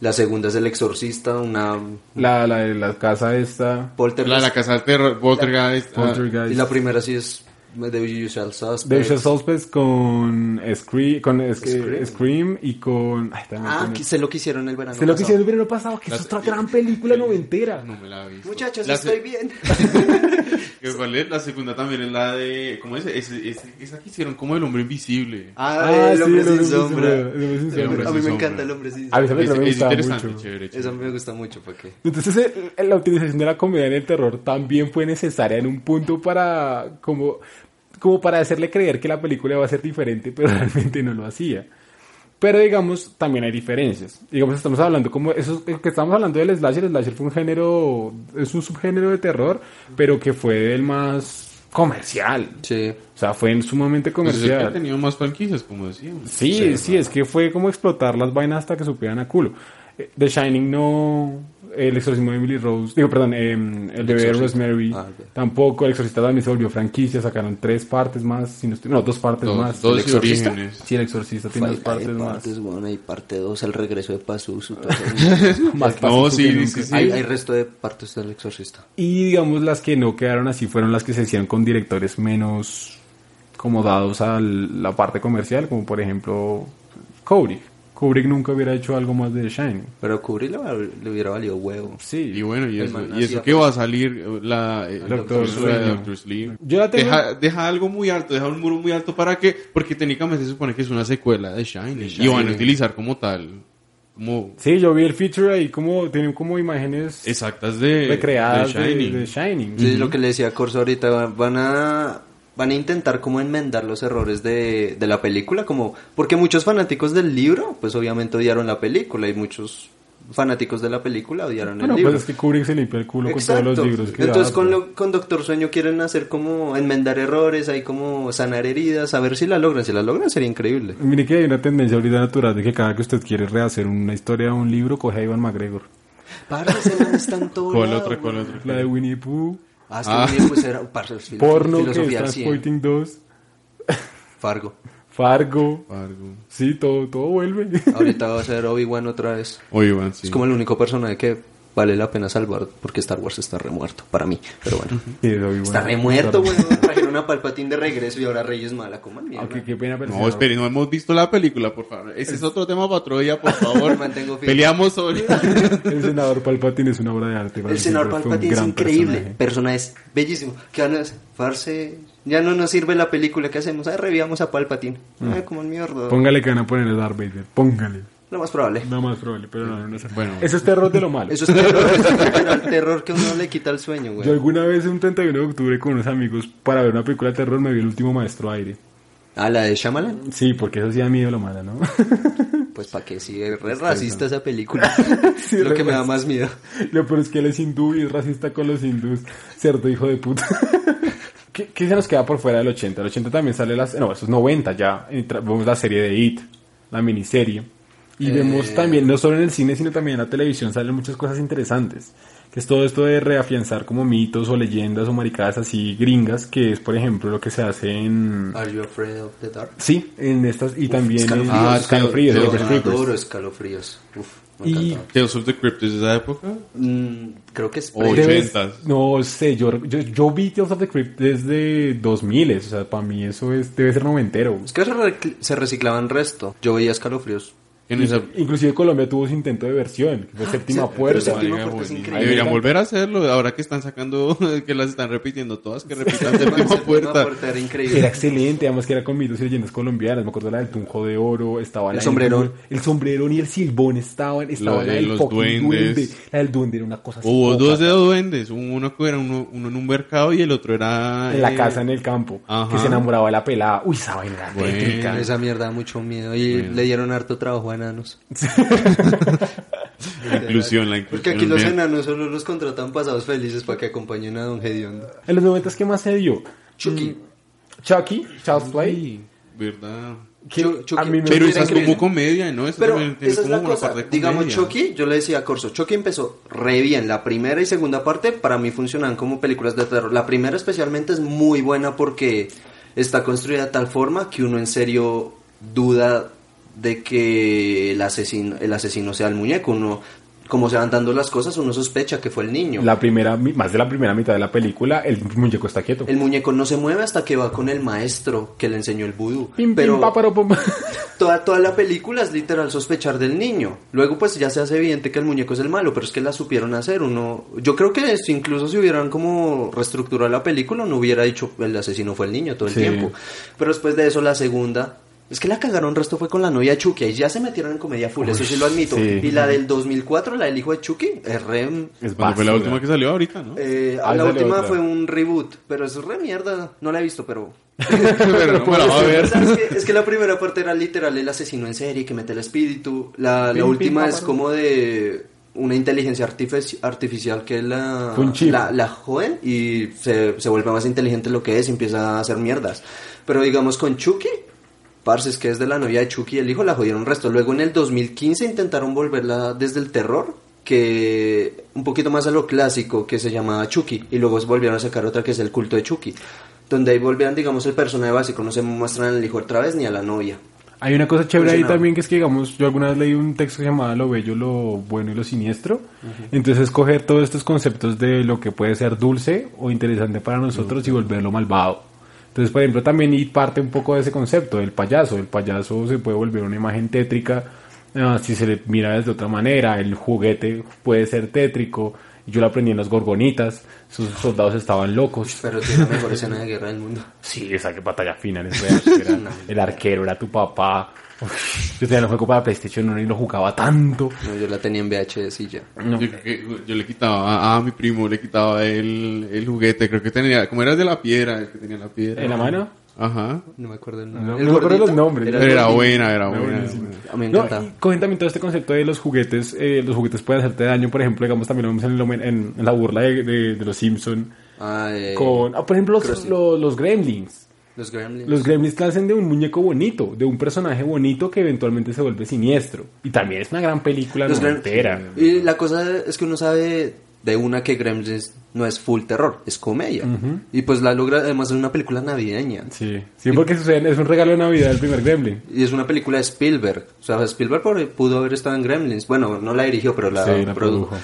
La segunda es El Exorcista, una La, la de la casa esta. Poltergeist. La, la casa terror, Poltergeist. ah, Poltergeist. Y la primera sí es The Usual Suspects. De Usual Suspects con Scream, con Sc- Scream. Scream y con... Ay, Ah, que sé lo que hicieron el verano Se lo que pasado. hicieron el verano pasado, que es otra gran película noventera. No me la he visto. Muchachos, La estoy se- bien. ¿Qué cuál es? La segunda también es la de. ¿Cómo es? Es, es- esa que hicieron como el hombre invisible. Ah, el hombre el sin hombre sombra. el hombre sin El hombre sombra. A mí me encanta sombra. el hombre sin A mí sombra. también me interesante, mucho. chévere, Eso chévere. me gusta mucho, ¿para qué? Entonces eh, eh, la utilización de la comedia en el terror también fue necesaria en un punto para como, como para hacerle creer que la película iba a ser diferente, pero realmente no lo hacía. Pero digamos, también hay diferencias. Digamos, estamos hablando como eso eh, que estamos hablando del slasher, el slasher fue un género, es un subgénero de terror, pero que fue el más comercial. Sí. O sea, fue sumamente Pues es que ha comercial. tenido más franquicias, como decíamos. Sí, sí, es que fue como explotar las vainas hasta que supieran a culo. Eh, The Shining no, el exorcismo de Emily Rose, digo, perdón, eh, el bebé de. Rosemary Ah, tampoco, el exorcista también se volvió franquicia, sacaron tres partes más, si no, estoy- no, dos partes Dos, más. dos El exorcista. orígenes. Sí, el exorcista tiene dos de partes más. partes, bueno, hay parte 2, el regreso de Pazuzu. Más No, sí, sí, sí. hay, hay resto de partes del exorcista. Y digamos las que no quedaron así fueron las que se hicieron con directores menos como dados a la parte comercial, como por ejemplo Kubrick. Kubrick nunca hubiera hecho algo más de The Shining. Pero Kubrick le, le hubiera valido huevo. Sí. Y bueno, y El eso, y eso que va a salir la, eh, Doctor de. Doctor Sleep. Yo la tengo- Deja, deja algo muy alto, deja un muro muy alto para que, porque técnicamente se supone que es una secuela de Shining. Y van a utilizar como tal, como Sí, yo vi el feature ahí como tienen como imágenes exactas de, recreadas de de Shining. de Shining. Sí, lo que le decía Corso ahorita, van a van a intentar como enmendar los errores de, de la película, como porque muchos fanáticos del libro, pues obviamente odiaron la película y muchos fanáticos de la película odiaron Bueno, el libro. pues es que Kubrick se el culo Exacto. con todos los libros que Entonces da, con, lo- con Doctor Sueño quieren hacer como enmendar errores, hay como sanar heridas, a ver si la logran, si la logran sería increíble. Mire que hay una tendencia ahorita natural de que cada que usted quiere rehacer una historia o un libro, coge a Ivan McGregor. Parce, ese man está en todo ¿Cuál güey. otro? La de Winnie Pooh, Ah, que bien, pues era parce, filo- porno que filosofía al 100. Transporting 2, Fargo. Fargo. Fargo. Sí, todo, todo vuelve. Ahorita va a ser Obi-Wan otra vez. Iván, sí. Es como el único personaje que vale la pena salvar porque Star Wars está remuerto para mí. Pero bueno. Sí, Obi-Wan. Está remuerto. Trajeron a Palpatine de regreso y ahora Rey es mala. ¿Cómo mierda? Aunque qué pena, pero No, espere, no hemos visto la película, por favor. Ese es otro tema para otro día, por favor. Mantengo firme. Peleamos sobre... El senador Palpatine es una obra de arte. El senador Palpatine es increíble. personaje. Persona es bellísimo. ¿Qué van a hacer? Farse. Ya no nos sirve la película que hacemos. Ay, reviamos a Palpatine. Ay, como el mierda. Póngale que van a poner a Darth Vader. Póngale. Lo más probable. Nada más probable, pero no, no sé. Bueno. Eso es terror de lo malo. Eso es terror. literal terror que a uno le quita el sueño, Yo güey. alguna vez un 31 de octubre con unos amigos para ver una película de terror me vi el último maestro aire. Ah, la de Shyamalan. Sí, porque eso sí da miedo lo malo, ¿no? Pues para qué, sí, es re racista esa película. Sí, lo que me da más miedo. Lo peor es que él es hindú y es racista con los hindús. Cierto, hijo de puta. ¿Qué, qué se nos queda por fuera del 80? El 80 también sale las... No, eso es 90 ya. Vemos la serie de It, la miniserie. Y Eh. vemos también, no solo en el cine, sino también en la televisión, salen muchas cosas interesantes. Que es todo esto de reafianzar como mitos o leyendas o maricadas así gringas, que es, por ejemplo, lo que se hace en... Are you afraid of the dark? Sí, en estas... Y también en... escalofríos. Ah, escalofríos, Creepers. adoro escalofríos. Uf, me Y-. Tales of the Crypt es de esa época. Mm, creo que es O pre- Debes- ochentas. No sé, yo, yo, yo vi Tales of the Crypt desde 2000, o sea, para mí eso es, debe ser noventero. Es que se, recl- se reciclaban resto. Yo veía escalofríos. En esa... Inclusive Colombia tuvo su intento de versión, que fue séptima sí, pero puerta. séptima puerta. Deberían volver a hacerlo ahora que están sacando, que las están repitiendo todas, que repitan séptima Séptima puerta. era increíble. Era excelente, además que era con mitos y leyendas colombianas. Me acuerdo la del Tunjo de Oro, estaba El la sombrerón. du- El sombrerón y el silbón estaban, estaba de la del los duendes. duende. La del duende era una cosa así. Hubo dos de duendes, uno que era uno, uno en un mercado y el otro era... En la eh, casa, en el campo, Ajá. que se enamoraba de la pelada. Uy, esa vaina Bueno. tétrica. Esa mierda da mucho miedo. Y Bueno. le dieron harto trabajo a enanos. La inclusión, la inclusión. Porque aquí los enanos solo los contratan pasados felices para que acompañen a Don Gediondo. En los 90 ¿qué más se dio? Chucky. Mm, Chucky, Child's Play. Verdad. Chucky- a mí me Pero esa es como comedia, ¿no? Esa Pero tiene esa es como la cosa. parte de Digamos, comedia. Chucky, yo le decía a Corso, Chucky empezó re bien. La primera y segunda parte para mí funcionan como películas de terror. La primera especialmente es muy buena porque está construida de tal forma que uno en serio duda de que el asesino, el asesino sea el muñeco. Uno, como se van dando las cosas, uno sospecha que fue el niño. La primera, más de la primera mitad de la película, el muñeco está quieto. El muñeco no se mueve hasta que va con el maestro que le enseñó el vudú. Pim, Pero pim, pum. toda, toda la película es literal sospechar del niño. Luego pues ya se hace evidente que el muñeco es el malo, pero es que la supieron hacer. Uno, yo creo que si incluso si hubieran como reestructurado la película, no hubiera dicho el asesino fue el niño todo el Sí. tiempo. Pero después de eso la segunda... Es que la cagaron resto fue con la novia de Chucky, ahí ya se metieron en comedia full, eso sí lo admito. sí. Y la del 2004, la del hijo de Chucky, es re... Es Cuando fue la última que salió ahorita, ¿no? eh, Ah, la última otra. fue un reboot, pero es re mierda, no la he visto, pero... Pero no me la va a ver. ¿Sabes qué? Es que la primera parte era literal el asesino en serie que mete el espíritu. La, la Pim, pim, última es páparo. como de una inteligencia artifici- artificial que la, la, la joden y se, se vuelve más inteligente lo que es y empieza a hacer mierdas. Pero digamos con Chucky, parce, es que es de la novia de Chucky y el hijo la jodieron un resto. Luego en el 2015 intentaron volverla desde el terror que un poquito más a lo clásico que se llamaba Chucky y luego volvieron a sacar otra que es el culto de Chucky donde ahí volvían digamos el personaje básico no se muestran al hijo otra vez ni a la novia Hay una cosa chévere ahí también que es que, digamos, yo alguna vez leí un texto que se llamaba Lo bello, lo bueno y lo siniestro. Entonces, escoger todos estos conceptos de lo que puede ser dulce o interesante para nosotros y volverlo malvado. Entonces, por ejemplo, también y parte un poco de ese concepto del payaso. El payaso se puede volver una imagen tétrica ah, si se le mira desde otra manera. El juguete puede ser tétrico. Yo lo aprendí en las gorgonitas. Sus soldados estaban locos. pero tiene la mejor escena de guerra del mundo Sí, esa que batalla final es real. Era- el arquero era tu papá. Uf, yo tenía el juego para PlayStation 1 y lo jugaba tanto. no yo la tenía en VHS y ya No. Yo, le quitaba a, a mi primo, le quitaba el, el juguete, creo que tenía, como era de la piedra, el que tenía la piedra. ¿En la mano? Ajá. no me acuerdo el No, nombre no me acuerdo los nombres. Pero era buena, era buena. era buena. a mí me No, encanta cogen también todo este concepto de los juguetes. eh, los juguetes pueden hacerte daño, por ejemplo, digamos, también lo vemos en, en, en la burla de, de- de los Simpson Ah, eh, Con, ah, por ejemplo, los, los gremlins. Los Gremlins Los gremlins que hacen de un muñeco bonito, de un personaje bonito que eventualmente se vuelve siniestro. Y también es una gran película Los noventera. y la cosa es que uno sabe de una que Gremlins no es full terror es comedia y pues la logra además en una película navideña Sí, sí, porque es un regalo de Navidad el primer gremlin. Y es una película de Spielberg. O sea, Spielberg pudo haber estado en Gremlins. Bueno, no la dirigió, pero la, Sí, la produjo. produjo.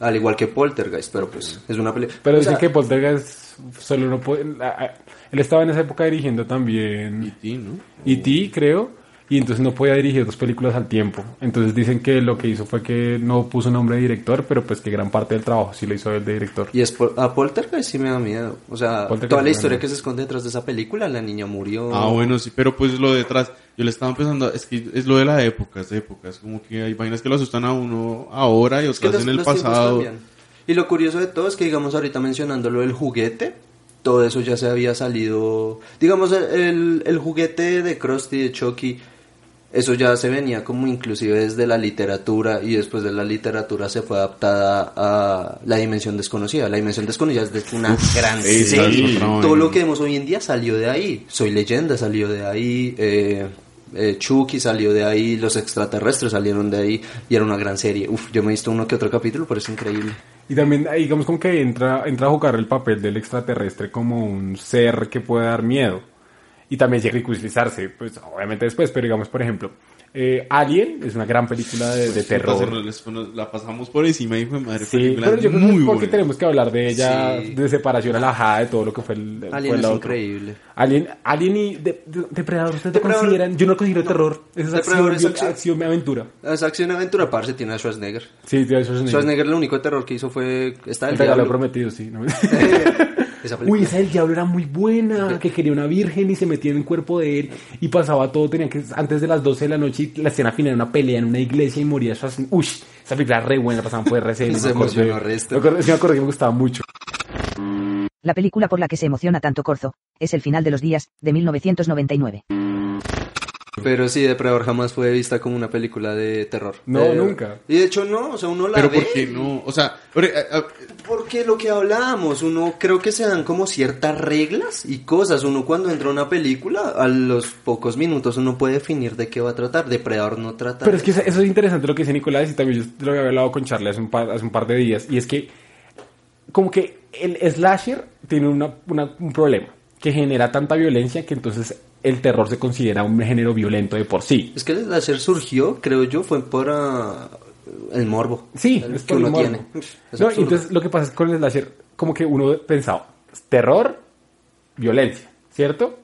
Al igual que Poltergeist, pero pues es una película. Pero dicen que Poltergeist solo no puede... Él estaba en esa época dirigiendo también... E.T., ¿no? E.T., creo y entonces no podía dirigir dos películas al tiempo. Entonces dicen que lo que hizo fue que no puso nombre de director, pero pues que gran parte del trabajo sí lo hizo el de director. Y es a Poltergeist sí me da miedo. O sea, toda la historia que se esconde detrás de esa película, la niña murió. Ah, bueno, sí, pero pues lo detrás, yo le estaba pensando, es que es lo de la época, es época, es como que hay vainas que lo asustan a uno ahora y otras en el pasado. Y lo curioso de todo es que, digamos, ahorita mencionando lo del juguete, todo eso ya se había salido. Digamos, el, el juguete de Krusty, de Chucky, eso ya se venía como inclusive desde la literatura y después de la literatura se fue adaptada a la dimensión desconocida. La dimensión desconocida es una gran serie. Todo lo que vemos hoy en día salió de ahí. Soy leyenda salió de ahí. Eh, eh, Chucky salió de ahí, los extraterrestres salieron de ahí y era una gran serie. Uf, yo me he visto uno que otro capítulo, pero es increíble. Y también, digamos, como que entra, entra a jugar el papel del extraterrestre como un ser que puede dar miedo y también llega a ridiculizarse, pues obviamente después, pero digamos, por ejemplo, eh, Alien es una gran película de, terror. La pasamos por encima y fue madre. Sí, pero yo creo que porque tenemos que hablar de ella, de separación alajada de todo lo que fue el. Alien es increíble. Alien, Alien y Depredador, ¿ustedes te consideran? Yo no considero terror. Es acción, es acción, acción, aventura. Es acción aventura, parce, tiene a Schwarzenegger. Sí, tiene a Schwarzenegger. Schwarzenegger, lo único terror que hizo fue. Está el, el prometido, sí. ¿no? Uy, esa del diablo era muy buena, que quería una virgen y se metía en el cuerpo de él y pasaba todo, tenía que antes de las 12 de la noche y la escena final era una pelea en una iglesia y moría Uy, esa película era re buena, pasaban por RCN. se emocionó resto. Me acuerdo, me acuerdo que me gustaba mucho. La película por la que se emociona tanto Corzo es El final de los días, de 1999. Pero sí, Depredador jamás fue vista como una película de terror. No, nunca. Y de hecho no, o sea, uno la Pero ve. ¿por qué no? O sea, porque lo que hablábamos, uno creo que se dan como ciertas reglas y cosas. Uno cuando entra a una película, a los pocos minutos uno puede definir de qué va a tratar. Depredador no trata. Pero es que eso es interesante lo que dice Nicolás y también yo lo había hablado con Charlie hace un par, hace un par de días. Y es que como que el slasher tiene una, un problema que genera tanta violencia que entonces el terror se considera un género violento de por sí. Es que el slasher surgió, creo yo, fue por el morbo. Sí, es que uno tiene. entonces lo que pasa es con el slasher, como que uno pensaba, terror, violencia, ¿cierto?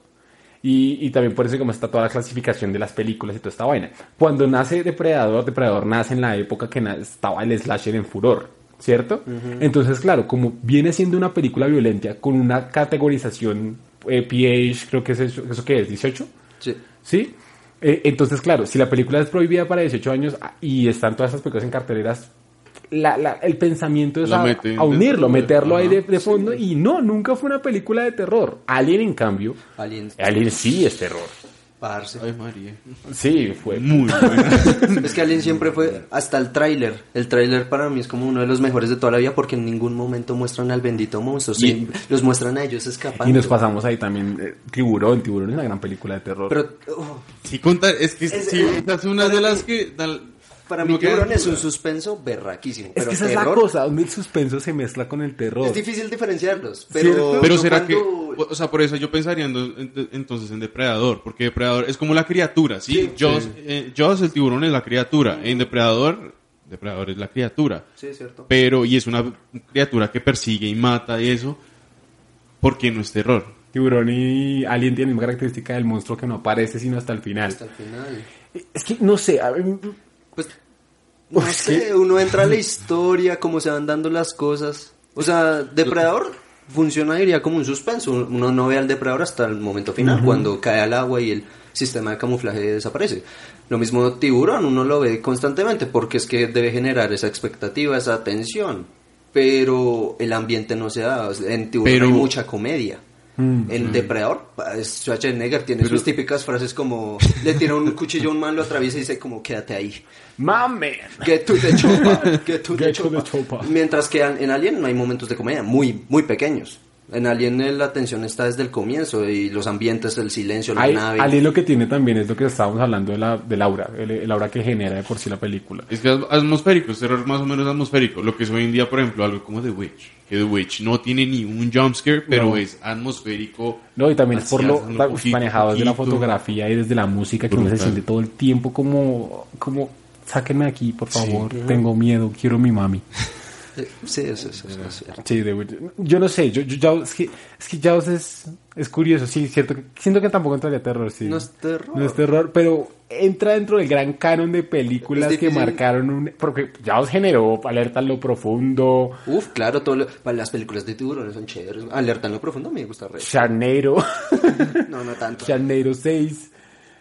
Y, también por eso como está toda la clasificación de las películas y toda esta vaina. Cuando nace Depredador, Depredador nace en la época que estaba el slasher en furor, ¿cierto? Entonces, claro, como viene siendo una película violenta con una categorización eh, PH, creo que es eso, ¿eso qué es? ¿18? Sí. ¿Sí? Eh, entonces, claro, si la película es prohibida para 18 años ah, y están todas esas películas en carteleras, la, la, el pensamiento es a, unirlo, meterlo ahí de, fondo y no, nunca fue una película de terror. Alien, en cambio, Alien, Alien sí es terror. Ay, María. Sí, fue muy bueno. es que Alien siempre fue, hasta el tráiler. El tráiler para mí es como uno de los mejores de toda la vida porque en ningún momento muestran al bendito monstruo. Sí, los muestran a ellos escapando. Y nos pasamos ahí también. Eh, Tiburón, Tiburón es una gran película de terror. Pero, oh. sí, contar, es que es, sí, es una de las que... Para mí, Tiburón es un suspenso berraquísimo. Es que esa es la cosa, donde el suspenso se mezcla con el terror. Es difícil diferenciarlos. Pero, pero será que. O sea, por eso yo pensaría entonces en Depredador. Porque Depredador es como la criatura, ¿sí? sí, eh, el tiburón, es la criatura. En Depredador, Depredador es la criatura. Sí, es cierto. Pero, y es una criatura que persigue y mata y eso. Porque no es terror. Tiburón y Alien tienen la característica del monstruo que no aparece sino hasta el final. Hasta el final. Es que, no sé, pues, no sé, uno entra a la historia, cómo se van dando las cosas. O sea, Depredador funciona, diría, como un suspenso. Uno no ve al depredador hasta el momento final, cuando cae al agua y el sistema de camuflaje desaparece. Lo mismo tiburón, uno lo ve constantemente porque es que debe generar esa expectativa, esa tensión. Pero el ambiente no se da. En tiburón hay mucha comedia. Mm. En Depredador, Schwarzenegger tiene sus típicas frases como le tira un cuchillo a un man, lo atraviesa y dice como quédate ahí. Mame. Get to the chopper. Get to the, chopper. Mientras que en Alien no hay momentos de comedia muy, muy pequeños. En Alien la tensión está desde el comienzo y los ambientes, el silencio, la nave. Alien lo que tiene también es lo que estábamos hablando de la del aura, el, aura que genera de por sí la película. Es que es atmosférico, es terror más o menos atmosférico. Lo que es hoy en día, por ejemplo, algo como The Witch. Que The Witch no tiene ni un jumpscare, pero es atmosférico. No, y también es por lo manejado desde la fotografía y desde la música que uno se siente todo el tiempo como, como sáquenme aquí, por favor, tengo miedo, quiero mi mami. Sí, eso, eso, eso, es cierto. Sí, The Witcher. Yo no sé, yo, yo, es que, es que Jaws es, es curioso, sí, cierto. que- Siento que tampoco entraría terror, sí. No es terror. No es terror, pero entra dentro del gran canon de películas Es que marcaron un... Porque Jaws generó Alerta en lo Profundo, Uf, claro, todo lo- para las películas de tiburones son chéveres. Alerta en lo profundo me gusta re. Sharknado, No, no tanto. Sharknado 6, Sharknado...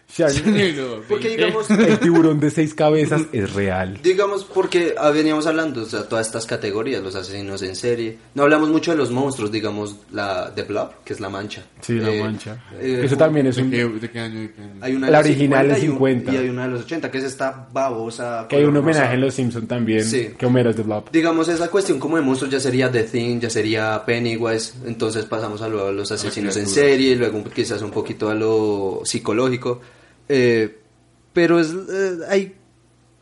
Porque digamos, El tiburón de seis cabezas es real. digamos porque ah, veníamos hablando, o sea, todas estas categorías, los asesinos en serie. No hablamos mucho de los monstruos, digamos, la The Blob, que es la mancha. Sí, la Eh, mancha. eh, Eso también es ¿De un... de qué año? ¿De qué año? Hay una de La original es y un- 50. Y, hay una de los 80, que es esta babosa. Que hay un homenaje en Los Simpsons también, Sí. que Homero es de Blob. Digamos, esa cuestión como de monstruos ya sería The Thing, ya sería Pennywise, entonces pasamos a luego a los asesinos en serie, y luego quizás un poquito a lo psicológico. Eh, pero es, eh, hay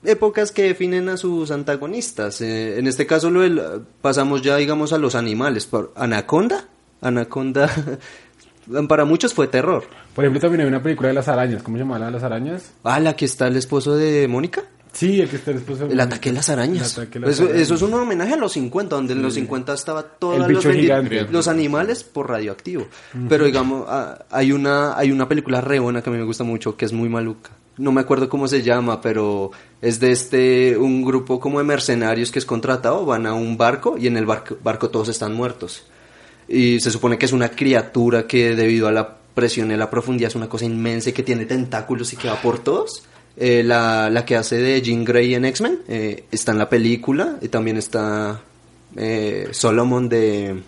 épocas que definen a sus antagonistas. Eh, en este caso lo del- pasamos ya, digamos, a los animales. Anaconda, Anaconda, para muchos fue terror. Por ejemplo, también hay una película de las arañas. ¿Cómo se llama la de las arañas? Ah, la que está el esposo de Mónica. Sí, el que está después El ataque de las arañas. Las eso, arañas. eso es un homenaje a los 50, donde en los 50 estaba todos los, los animales por radioactivo. Pero digamos, hay una hay una película re buena que a mí me gusta mucho, que es muy maluca. No me acuerdo cómo se llama, pero es de este un grupo como de mercenarios que es contratado, van a un barco y en el barco, barco todos están muertos. Y se supone que es una criatura que debido a la presión en la profundidad es una cosa inmensa y que tiene tentáculos y que va por todos. Eh, la, la que hace de Jean Grey en X-Men eh, está en la película y también está eh, Solomon de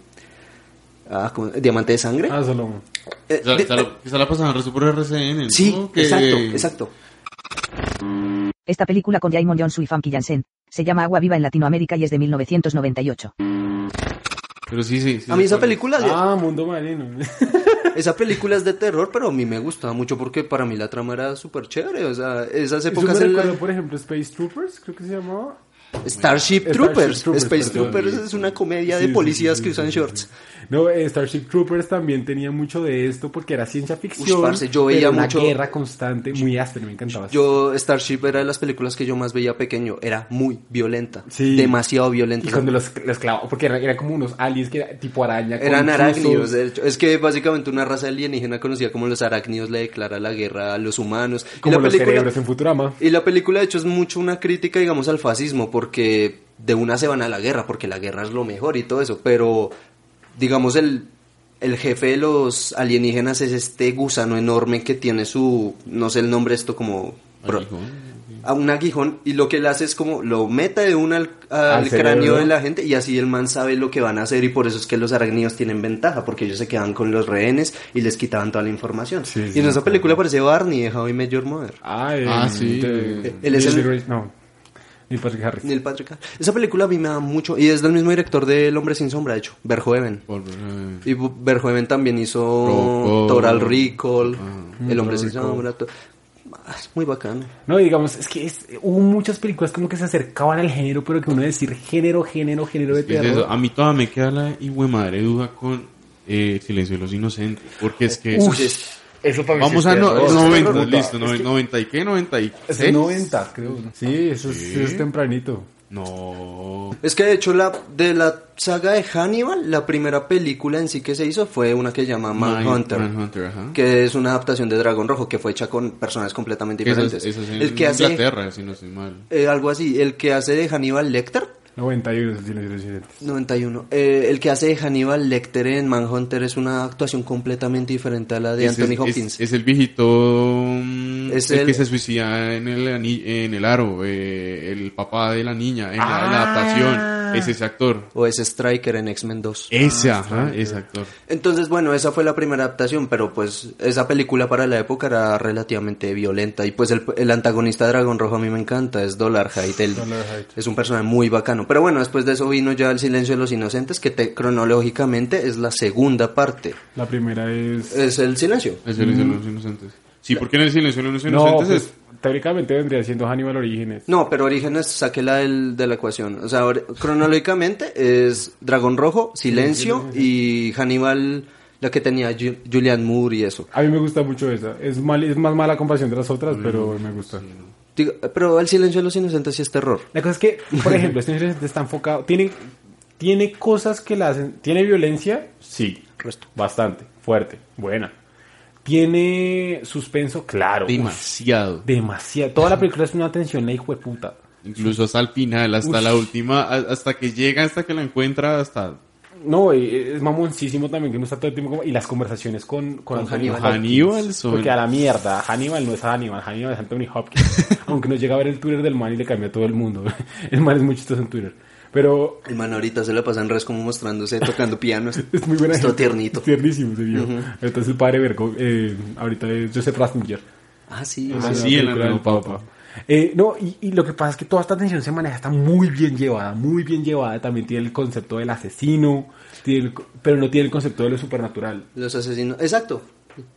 ah, ¿cómo? Diamante de Sangre. Ah, Solomon. Eh, de- esa la, la pasaban re por RCN, ¿no? sí, Que- exacto, exacto. Esta película con Jaimon Johnson y Famke Janssen se llama Agua Viva en Latinoamérica y es de 1998. Pero sí, sí. sí A mí esa película, Ah, Mundo Marino. esa película es de terror, pero a mí me gustaba mucho porque para mí la trama era súper chévere. O sea, esas épocas me la- recuerda, por ejemplo, Space Troopers, creo que se llamaba. Starship Starship Troopers. Troopers, Space. Troopers es una comedia Sí, de policías sí, que usan shorts. No, eh, Starship Troopers también tenía mucho de esto porque era ciencia ficción. Parce, yo veía pero una mucho- guerra constante, muy áspera, me encantaba. Yo, Starship era de las películas que yo más veía pequeño. Era muy violenta. Sí. Demasiado violenta. Y cuando los, los clavaba, porque eran era como unos aliens que era tipo araña. Eran arácnidos, usos. de hecho. Es que básicamente una raza alienígena conocida como los arácnidos le declara la guerra a los humanos. Y Como la los película- cerebros en Futurama. Y la película, de hecho, es mucho una crítica, digamos, al fascismo, porque de una se van a la guerra, porque la guerra es lo mejor y todo eso, pero, digamos, el, el jefe de los alienígenas es este gusano enorme que tiene su, no sé el nombre, esto como... Aguijón, a un aguijón y lo que él hace es como lo mete de una al, al Al cráneo cerebro. de la gente y así el man sabe lo que van a hacer y por eso es que los arácnidos tienen ventaja porque ellos se quedaban con los rehenes y les quitaban toda la información Sí, sí, y en esa película aparece Barney de How I Met Your Mother Ah, eh, Ah, sí. de- Él es el- No, Neil Patrick Harris. Neil Patrick Harris. esa película a mí me da mucho y es del mismo director de El Hombre Sin Sombra de hecho Verhoeven y Verhoeven también hizo Robocop. Total Recall Ah. El Hombre Sin. Sombra to- Ah, es muy bacano No, y digamos, es que es- hubo muchas películas como que se acercaban al género, pero que uno decir género, género, género de ¿qué es terror. eso? A mí todavía me queda la hijo madre duda con eh, Silencio de los Inocentes. Porque es que. Uy, es- eso para mí Vamos sí es a no, terror. 90, Puta, listo, que 90 y qué, 96. Es 90, creo. Sí, eso es, Sí. eso es tempranito. No. Es que de hecho la de la saga de Hannibal, la primera película en sí que se hizo fue una que se llama Manhunter, Manhunter, ajá. que es una adaptación de Dragón Rojo que fue hecha con personas completamente Eso es, diferentes. eso es en el que hace Inglaterra, si no estoy mal. eh, algo así, el que hace de Hannibal Lecter 91, eso sí, lo sí, lo sí. 91. Eh, el que hace de Hannibal Lecter en Manhunter es una actuación completamente diferente a la de Anthony es, Hopkins. Es, es el viejito mm, Es el, el- que se suicida en el, en el aro, eh, el papá de la niña, en, la, en la Ah. Es ese actor. O es Striker en X-Men 2. Ese, ajá, ese actor. Entonces, bueno, esa fue la primera adaptación, pero pues esa película para la época era relativamente violenta. Y pues el, el antagonista de Dragón Rojo a mí me encanta, es Dollarhide. él Dollarhide. Es un personaje muy bacano. Pero bueno, después de eso vino ya El Silencio de los Inocentes, que te- cronológicamente es la segunda parte. La primera es... Es el silencio. El silencio de los inocentes. Sí, porque en el silencio de los no, inocentes pues, es... teóricamente vendría siendo Hannibal Orígenes. No, pero Orígenes saqué la del, de la ecuación. O sea, cronológicamente es Dragón Rojo, Silencio y Hannibal, la que tenía Ju- Julian Moore y eso. A mí me gusta mucho esa. Es, mal, es más mala comparación de las otras, pero me gusta. Digo, pero El Silencio de los Inocentes sí es terror. La cosa es que, por ejemplo, este Inocente está enfocado. Tienen, ¿Tiene cosas que la hacen? ¿Tiene violencia? Sí. Resto. Bastante. Fuerte. Buena. ¿Tiene suspenso? Claro. Demasiado. Uf, demasiado. Toda la película es una tensión, la hijo de puta. Incluso hasta el final, hasta Uf. la última, hasta que llega, hasta que la encuentra, hasta No, y es mamoncísimo también que no está todo el tiempo como... Y las conversaciones con, con, Con Anthony Hannibal. Hopkins. Hannibal son- Porque a la mierda, Hannibal no es Hannibal, Hannibal es Anthony Hopkins. Aunque nos llega a ver el Twitter del man y le cambia a todo el mundo. El man es muy chistoso en Twitter. Pero El man ahorita se la pasa en res como mostrándose, tocando pianos. es muy buena Es todo gente. tiernito. Es tiernísimo ese viejo. Entonces el padre Vergo, eh, ahorita es Joseph Ratzinger. Ah, sí. Ah, sí. del nueva Papa. Eh, no, y, y lo que pasa es que toda esta tensión se maneja, está muy bien llevada, muy bien llevada. También tiene el concepto del asesino, tiene el pero no tiene el concepto de lo supernatural. Los asesinos. Exacto.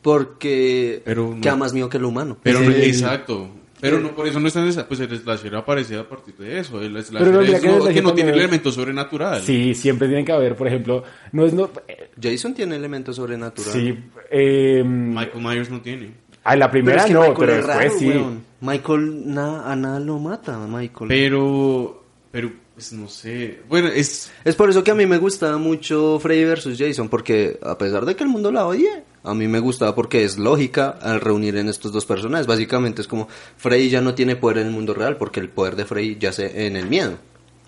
Porque Pero no- queda más mío que lo humano. Pero exacto. Pero no, por eso no está en esa, pues el slasher aparece a partir de eso. El slasher Pero no, es que que no tiene el también- elemento sobrenatural. Sí, siempre tienen que haber, por ejemplo, no es no. eh, Jason tiene elementos sobrenaturales. Sí, eh, Michael Myers no tiene. a la Pero primera es que no, Michael pero es después raro, sí. weón. Michael na- a nada lo mata, Michael. Pero, pero, pues no sé. Bueno, es, Es por eso que a mí me gustaba mucho Freddy vs. Jason, porque a pesar de que el mundo la odie, a mí me gustaba porque es lógica al reunir en estos dos personajes. Básicamente es como Freddy ya no tiene poder en el mundo real porque el poder de Freddy yace en el miedo.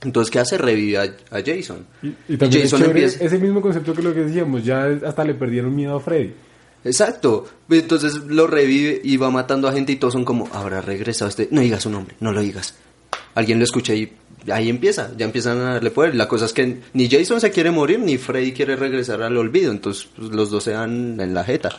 Entonces, ¿qué hace? Revive a, a Jason. Y, y también es Jason chévere empieza- ese mismo concepto que lo que decíamos, ya hasta le perdieron miedo a Freddy. Exacto. Entonces lo revive y va matando a gente y todos son como, habrá regresado este. No digas su nombre, no lo digas. Alguien lo escucha y ahí empieza, ya empiezan a darle poder. La cosa es que ni Jason se quiere morir ni Freddy quiere regresar al olvido. Entonces pues, los dos se dan en la jeta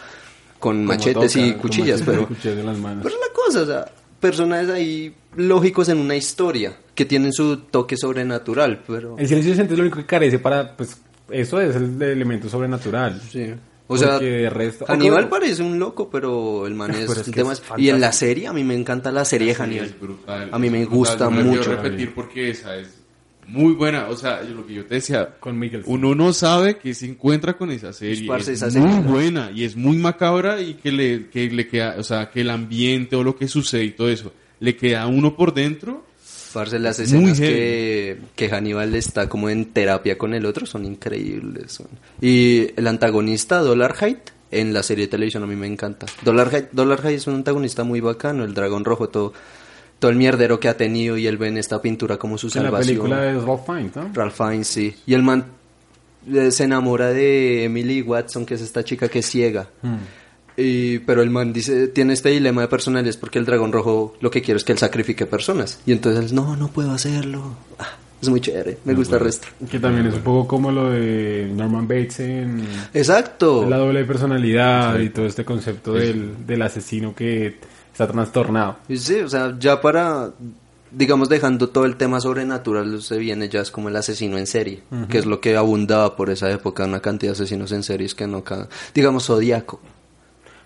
con Como machetes toca, y cuchillas. Pero, pero es la cosa, o sea, personajes ahí lógicos en una historia que tienen su toque sobrenatural. Pero El silencio es lo único que carece para, pues, eso es el elemento sobrenatural. Sí. O sea, resto- Hannibal parece un loco, pero el man es, es un que tema- es Y en la serie, a mí me encanta la serie de Hannibal. es brutal. A mí es me brutal. gusta quiero mucho. repetir porque esa es muy buena. O sea, yo lo que yo te decía, Con uno no sabe que se encuentra con esa serie. parce, es esa muy serie- buena y es muy macabra y que le, que le queda, o sea, que el ambiente o lo que sucede y todo eso le queda a uno por dentro. Parce, las escenas que, que Hannibal está como en terapia con el otro son increíbles. son- Y el antagonista, Dollar Height, en la serie de televisión a mí me encanta. Dollar Height, Dollar Height es un antagonista muy bacano, el dragón rojo, todo, todo el mierdero que ha tenido y él ve en esta pintura como su En la salvación. película de Ralph Fiennes, ¿no? Ralph Fiennes, sí. Y el man eh, se enamora de Emily Watson, que es esta chica que es ciega. Y, pero el man dice, tiene este dilema de personalidades porque el dragón rojo lo que quiere es que él sacrifique personas. Y entonces él, no, no puedo hacerlo. Ah, es muy chévere, me gusta el resto. Que también es un poco como lo de Norman Bates en Exacto. la doble personalidad y todo este concepto del, del asesino que está trastornado. Sí, o sea, ya para, digamos, dejando todo el tema sobrenatural, se viene ya es como el asesino en serie, que es lo que abundaba por esa época, una cantidad de asesinos en series que no, digamos, Zodíaco.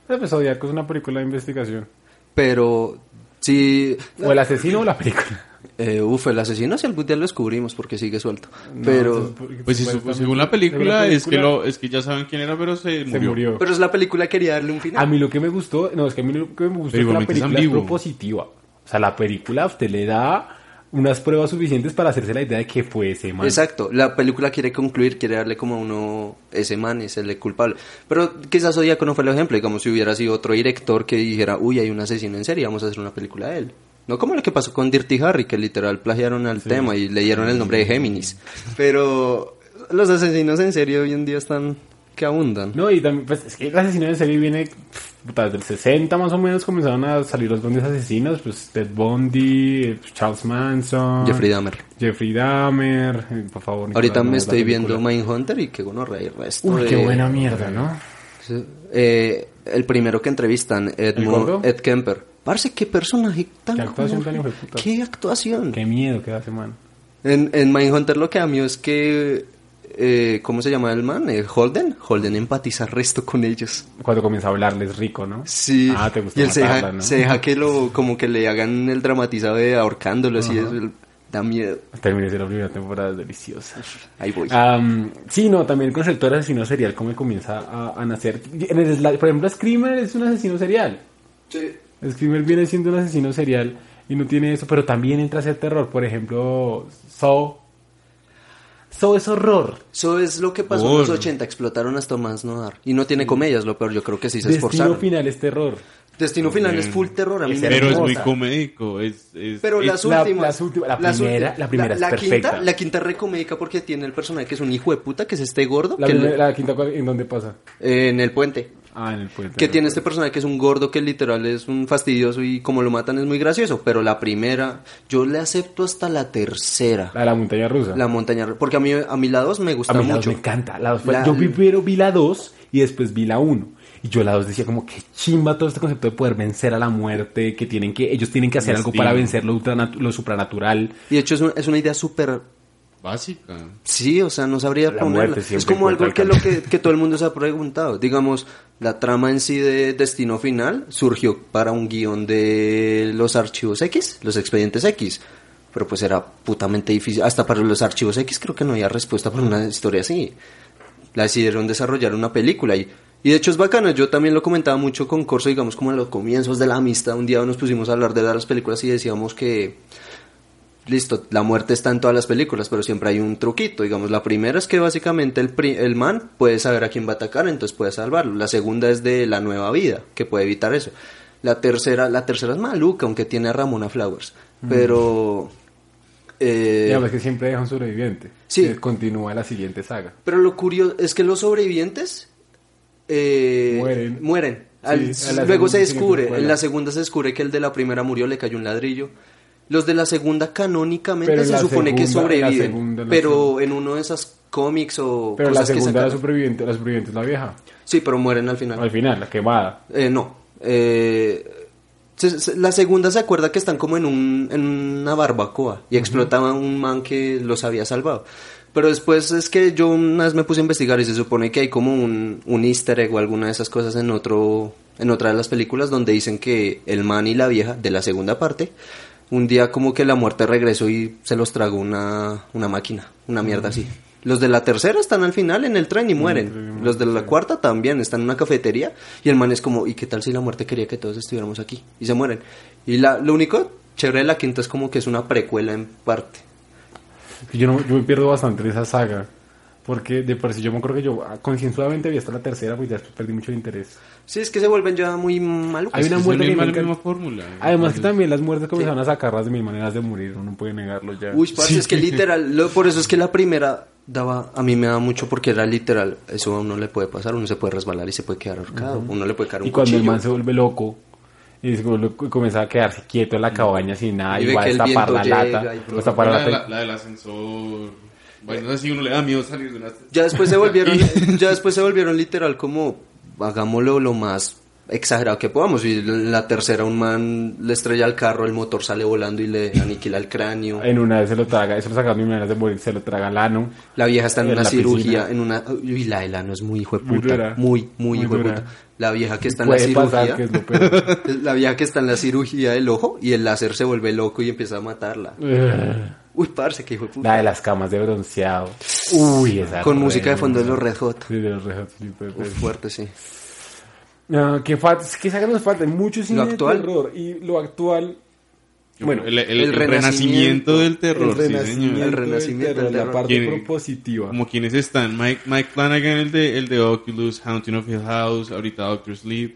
El pues, Zodíaco es una película de investigación. Pero, sí, O el asesino o la película. Eh, uf, el asesino si algún día lo descubrimos porque sigue suelto. pero, Pues pues, según la película, es que lo, es que ya saben quién era, pero se se murió. murió. pero es la película quería darle un final. A mí lo que me gustó, no, es que a mí lo que me gustó Pero es que la es película es propositiva. O sea, la película a usted le da unas pruebas suficientes para hacerse la idea de que fue ese man. Exacto, la película quiere concluir, quiere darle como a uno, ese man es el culpable. Pero quizás Zodíaco no fue el ejemplo, digamos si hubiera sido otro director que dijera, uy, hay un asesino en serie, vamos a hacer una película de él. No como lo que pasó con Dirty Harry, que literal plagiaron al tema y le dieron el nombre de Géminis. Pero los asesinos en serie hoy en día están que abundan. No, y también, pues, es que el asesino de serie viene, puta, desde el 60 más o menos comenzaron a salir los grandes asesinos, pues, Ted Bundy, eh, Charles Manson, Jeffrey Dahmer. Jeffrey Dahmer, eh, por favor. Nicolás, Ahorita no me estoy viendo Mindhunter y que bueno, rey resto Uy, de- qué buena mierda, ¿no? Eh, el primero que entrevistan, Ed, ¿El Mo- gordo? Ed Kemper. Parece qué personaje tan... Qué actuación tan. Qué actuación. Qué miedo que hace, man. En, en Mindhunter lo que a mí es que... eh, ¿Cómo se llama el man? Eh, Holden. Holden empatiza resto con ellos. Cuando comienza a hablarles rico, ¿no? Sí. Ah, te gusta y él se matarla, deja, ¿no? se deja que lo... Como que le hagan el dramatizado de ahorcándolo así. El- da miedo. Terminé de la primera temporada, es deliciosa. Ahí voy. Sí, no, también el concepto del asesino serial, cómo comienza a, a nacer. En el sla- por ejemplo, Screamer es un asesino serial. Sí. Screamer viene siendo un asesino serial y no tiene eso, pero también entra a ser terror. Por ejemplo, Saw. Eso es horror. Eso es lo que pasó en los Por. 80, explotaron hasta más no dar. Y no tiene comedias, lo peor, yo creo que sí se Destino esforzaron. final es terror. Destino final es full terror, a mí me Pero es muy comédico. Es, es- Pero es- las la- últimas. las últimas- la primera- la primera es perfecta. Quinta, la quinta es recomédica porque tiene el personaje que es un hijo de puta, que es este gordo. La, que primera- le- la quinta, ¿cuál- ¿en dónde pasa? eh, en el puente. Ah, en el puente. Que tiene este personaje que es un gordo que literal es un fastidioso y como lo matan es muy gracioso. Pero la primera, yo le acepto hasta la tercera. La de la montaña rusa. La montaña. Porque a mí, a mí la dos me gusta a mí la mucho. dos me encanta. La dos fue- La- yo primero vi la 2 y después vi la 1. Y yo la 2 decía como que chimba todo este concepto de poder vencer a la muerte, que tienen que ellos tienen que hacer algo para vencer lo, lo supranatural. Y de hecho es, un- es una idea súper básica. Sí, o sea, no sabría La ponerla. Es como algo que lo que, que todo el mundo se ha preguntado. Digamos, la trama en sí de Destino Final surgió para un guion de los archivos X, los expedientes X. Pero pues era putamente difícil. Hasta para los archivos X creo que no había respuesta para una historia así. La decidieron desarrollar una película y, y de hecho es bacano. Yo también lo comentaba mucho con Corso, digamos, como en los comienzos de la amistad. Un día nos pusimos a hablar de las películas y decíamos que listo, la muerte está en todas las películas, pero siempre hay un truquito. Digamos, la primera es que básicamente el, pri- el man puede saber a quién va a atacar, entonces puede salvarlo. La segunda es de la nueva vida, que puede evitar eso. La tercera, la tercera es maluca, aunque tiene a Ramona Flowers. Pero. eh, además que siempre deja un sobreviviente. Sí. Que continúa la siguiente saga. pero lo curioso es que los sobrevivientes eh, Mueren. mueren. Al- Sí, luego se descubre, en la segunda se descubre que el de la primera murió, le cayó un ladrillo. Los de la segunda canónicamente Pero se la supone que la sobreviven, segunda, la pero en uno de esos cómics o Pero la cosas que segunda, la sacaron- superviviente, la superviviente es la vieja. Sí, pero mueren al final. Al final, la quemada. Eh, no. Eh, se- se- la segunda se acuerda que están como en, un, en una barbacoa y explotaba un man que los había salvado. Pero después es que yo una vez me puse a investigar y se supone que hay como un, un easter egg o alguna de esas cosas en otro en otra de las películas donde dicen que el man y la vieja de la segunda parte un día como que la muerte regresó y se los tragó una, una máquina, una mierda así. Los de la tercera están al final en el tren y mueren. Los de la cuarta también están en una cafetería y el man es como, ¿y qué tal si la muerte quería que todos estuviéramos aquí? Y se mueren. Y la, lo único chévere de la quinta es como que es una precuela en parte. Yo, no, yo me pierdo bastante en esa saga. Porque de por sí yo me acuerdo que yo ah, concienzudamente vi hasta la tercera, pues ya después perdí mucho interés. Sí, es que se vuelven ya muy malucos. Hay una Es muerte la que la misma fórmula. Además que también las muertes comenzaron a sacarlas de mil maneras de morir, uno no puede negarlo ya. Uy, parce, es que literal, lo- por eso es que la primera daba, a mí me da mucho porque era literal, eso a uno le puede pasar, uno se puede resbalar y se puede quedar ahorcado, uno le puede caer un y cuando el cuchillo. man se vuelve loco y se vuelve- comienza a quedarse quieto en la cabaña sin nada, Y el destapar la lata, y la del ascensor. Bueno, así uno le da miedo salir de una... Ya después se volvieron, ya después se volvieron literal como hagámoslo lo más exagerado que podamos. Y en la tercera un man le estrella el carro, el motor sale volando y le aniquila el cráneo. en una vez se lo traga, eso lo sacaron de mil maneras de morir, se lo traga el ano. La vieja está en En una cirugía, piscina. en una uy, la de no es muy hijo de Muy puta, muy muy Muy hijo de puta. La vieja que está en la cirugía, que es lo peor. la vieja que está en la cirugía del ojo y el láser se vuelve loco y empieza a matarla. Uy, parce, que hijo de puta. la de las camas de bronceado. Uy, esa Con música de fondo de los Red Hot. Sí, de los Red Hot. Uf, fuerte, sí. No, que falta, es que nos falta mucho cine Lo actual. de terror y lo actual bueno, el, el- el el renacimiento renacimiento del terror, el sí, renacimiento, señor. El renacimiento del del terror, la parte propositiva. Como quienes están, Mike, Mike Flanagan, el de, el de Oculus, Haunting of Hill House, ahorita Doctor Sleep.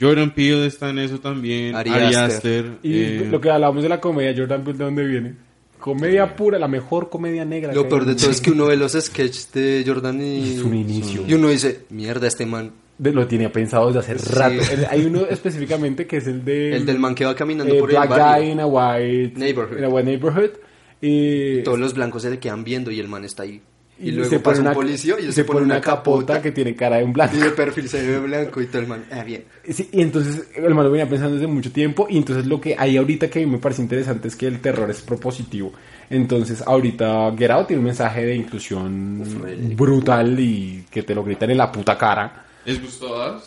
Jordan Peele está en eso también. Ari Ari, Aster. Aster. Y eh, lo que hablábamos de la comedia, Jordan Peele, ¿de dónde viene? Comedia pura, la mejor comedia negra. Lo que peor de el todo es que uno ve los sketches de Jordan y, Es un inicio. y uno dice, mierda, este man. De- Lo tenía pensado desde hace Sí. rato. El- Hay uno específicamente que es el de... El del man que va caminando eh, por el Black barrio. Guy in a White Neighborhood. in a white neighborhood. Y, Todos los blancos se le quedan viendo y el man está ahí. Y, y luego se pasa pone un policía y él se pone una capota que tiene cara de un blanco. Y de perfil se ve blanco y todo el man, ah, bien. Sí, y entonces el man lo venía pensando desde mucho tiempo y entonces lo que hay ahorita que me parece interesante es que el terror es propositivo. Entonces ahorita Get Out tiene un mensaje de inclusión brutal y que te lo gritan en la puta cara. ¿Les gustó?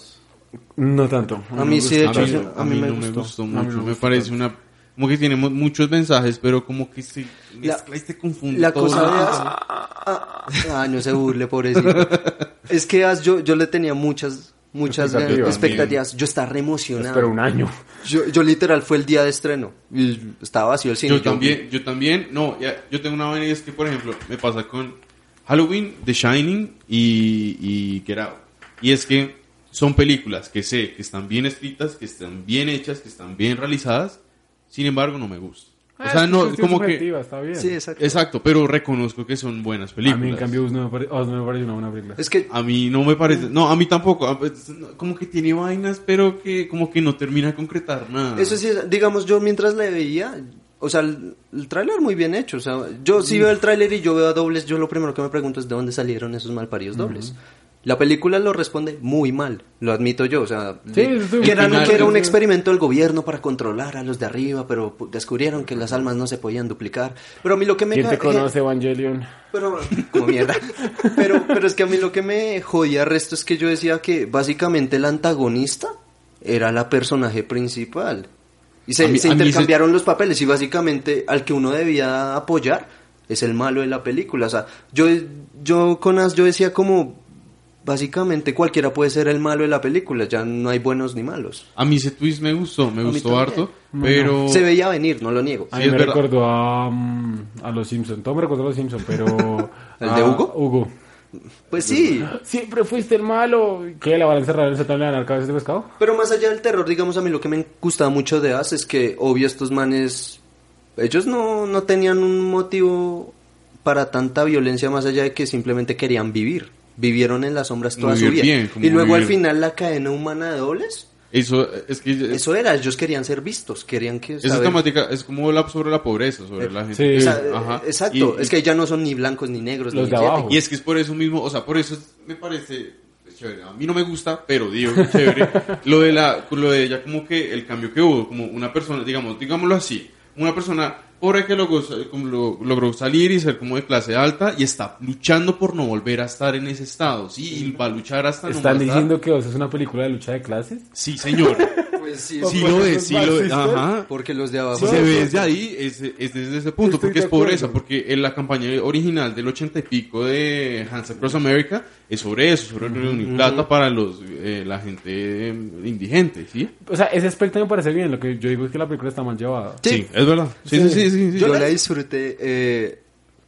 No tanto. A mí sí, de A hecho, mí, a mí no me A gustó mí no mucho. me parece una... Como que tiene mu- muchos mensajes, pero como que se La- mezcla y te confunde La todo. cosa de As... Ah, ah, no se burle, pobrecito. es que As, yo, yo le tenía muchas, muchas Expectativas. expectativas. Yo estaba re emocionado. Espero un año. Yo, yo literal fue el día de estreno. Y estaba vacío el cine. Yo también, yo también, no, ya, yo tengo una vaina y es que, por ejemplo, me pasa con, Halloween, The Shining y, y Get Out. Y es que son películas que sé que están bien escritas, que están bien hechas, que están bien realizadas, sin embargo no me gustan. O Ah, sea, es no, como que... está bien. Sí, exacto. Exacto, pero reconozco que son buenas películas. A mí, en cambio, Us no me, pare- Us no me parece una buena película. Es que A mí no me parece, no, a mí tampoco, como que tiene vainas, pero que como que no termina de concretar nada. Eso sí, digamos, yo mientras le veía, o sea, el, el tráiler muy bien hecho, o sea, yo sí veo el tráiler y yo veo a dobles, yo lo primero que me pregunto es de dónde salieron esos malparidos dobles. La película lo responde muy mal, lo admito yo, o sea, Sí, que, era, final- que era un experimento del gobierno para controlar a los de arriba, pero descubrieron que las almas no se podían duplicar. Pero a mí lo que me ¿Quién te conoce, Evangelion? pero, como mierda. Pero, pero es que a mí lo que me jodía resto es que yo decía que básicamente el antagonista era la personaje principal. Y mí- se- intercambiaron los papeles y básicamente al que uno debía apoyar es el malo de la película. O sea, yo, yo con As yo decía como básicamente cualquiera puede ser el malo de la película, ya no hay buenos ni malos. A mí ese twist me gustó, me gustó harto, pero... Se veía venir, no lo niego. A mí me verdad. recordó a, mm, a los Simpsons. Todo me recordó a los Simpsons, pero... ¿El a de Hugo? Hugo. Pues sí, Siempre fuiste el malo. ¿Qué? ¿La van a encerrar en el sótano y le van a dar cabezas de pescado? Pero más allá del terror, digamos, a mí lo que me gustaba mucho de As es que, obvio, estos manes, ellos no, no tenían un motivo para tanta violencia más allá de que simplemente querían vivir. Vivieron en las sombras toda Vivir su vida. bien, como y luego al final la cadena humana de dobles, Eso es que... eso era, ellos querían ser vistos, querían que... esa saber- temática es como la, sobre la pobreza, sobre Eh, la gente. sí. sea, ajá. exacto, Y- es que ya no son ni blancos ni negros. Los ni de abajo. Y es que es por eso mismo, o sea, por eso es- me parece chévere. A mí no me gusta, pero digo que chévere. lo de la, lo de ella como que el cambio que hubo, como una persona, digamos, digámoslo así, una persona pobre que logró, logró salir y ser como de clase alta y está luchando por no volver a estar en ese estado, sí, y va a luchar hasta no ¿Están dar- diciendo que es una película de lucha de clases? Sí, señor. Pues sí, sí sí, lo es, sí lo es. Ajá. porque los de abajo... Si se ve desde ahí, es, es desde ese punto, Estoy porque es pobreza, porque en la campaña original del ochenta y pico de Hands Across America es sobre eso, sobre reunir plata para los eh, la gente eh, indigente, ¿sí? O sea, ese aspecto me parece bien. Lo que yo digo es que la película está mal llevada. Sí. es verdad. Sí, sí, sí, sí. sí. Yo la disfruté. eh,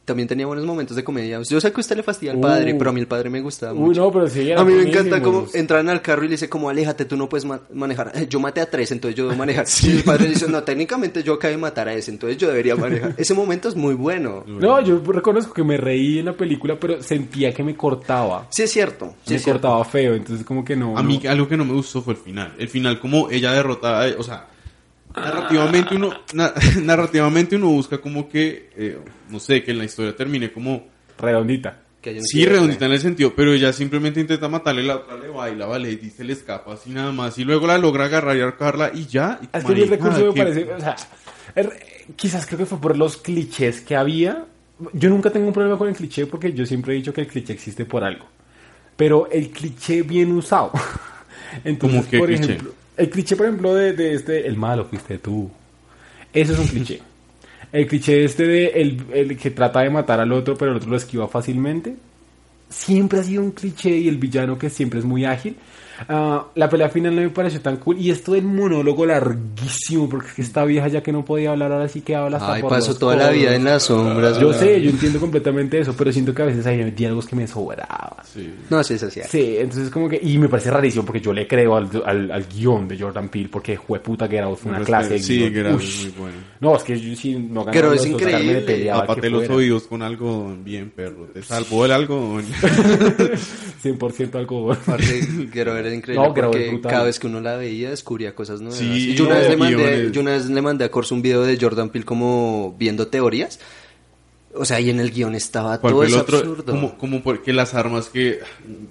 también tenía buenos momentos de comedia. Yo sé que a usted le fastidia al padre, Uh. pero a mí el padre me gustaba Uy, mucho. no, pero sí. a mí me encanta como entran al carro y le dice como aléjate, tú no puedes ma- manejar. Yo maté a tres, entonces yo debo manejar. Y el padre dice, no, técnicamente yo acabé de matar a ese, entonces yo debería manejar. Ese momento es muy bueno. No, yo reconozco que me reí en la película, pero sentía que me cortaba. Sí es cierto. Sí me es cierto. cortaba feo, entonces como que no. A mí no. algo que no me gustó fue el final. El final como ella derrota, eh, o sea, narrativamente uno na- narrativamente uno busca como que eh, no sé, que en la historia termine como Redondita. Que Sí, redondita en el sentido, pero ella simplemente intenta matarle, la otra le baila, vale, y se le escapa así nada más, y luego la logra agarrar y ahorcarla y ya. y Es que el recurso me parece, o sea, er- quizás creo que fue por los clichés que había. Yo nunca tengo un problema con el cliché porque yo siempre he dicho que el cliché existe por algo. Pero el cliché bien usado. Entonces, ¿Cómo qué por cliché? ejemplo, el cliché, por ejemplo, de, de este, el malo fuiste tú. Eso es un cliché. El cliché este de el, el que trata de matar al otro, pero el otro lo esquiva fácilmente. Siempre ha sido un cliché y el villano que siempre es muy ágil. Ah, la pelea final no me pareció tan cool. Y esto del monólogo larguísimo, porque es que esta vieja ya que no podía hablar, ahora sí que habla hasta Ay, por pasó los toda la vida en las sombras. Yo sé, yo entiendo completamente eso, pero siento que a veces hay diálogos que me sobraban. Sí. No, sí, es así. Sí, entonces como que, y me parece rarísimo porque yo le creo al, al, al guion de Jordan Peele porque jueputa Get Out fue una clase de Sí, que era muy bueno. No, es que yo sí no ganaba Pero es increíble. peleaba que los oídos con algo bien, perro. Te salvó el algodón. 100% algo. Aparte, Get Out era increíble No, es porque cada vez que uno la veía descubría cosas nuevas. Sí, y yo una, no, vez le mandé, yo una vez le mandé a Corso un video de Jordan Peele como viendo teorías. O sea, y en el guion estaba ¿Cuál todo eso otro? absurdo. Como, como porque las armas que...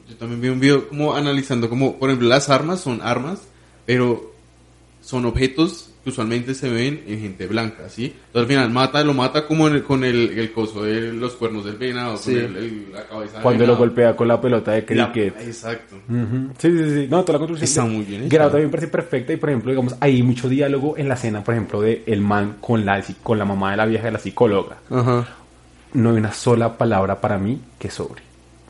Yo también vi un video como analizando como, por ejemplo, las armas son armas, pero son objetos que usualmente se ven en gente blanca, ¿sí? Entonces al final mata, lo mata como en el- con el, el coso de los cuernos del venado, Sí. con el- la cabeza del Cuando lo golpea con la pelota de La- cricket. exacto. Ujú. Sí, sí, sí. No, toda la construcción. Está de- muy bien. Out también parece perfecta y, por ejemplo, digamos, hay mucho diálogo en la escena, por ejemplo, de el man con la, con la mamá de la vieja de la psicóloga. Ajá. No hay una sola palabra para mí que sobre.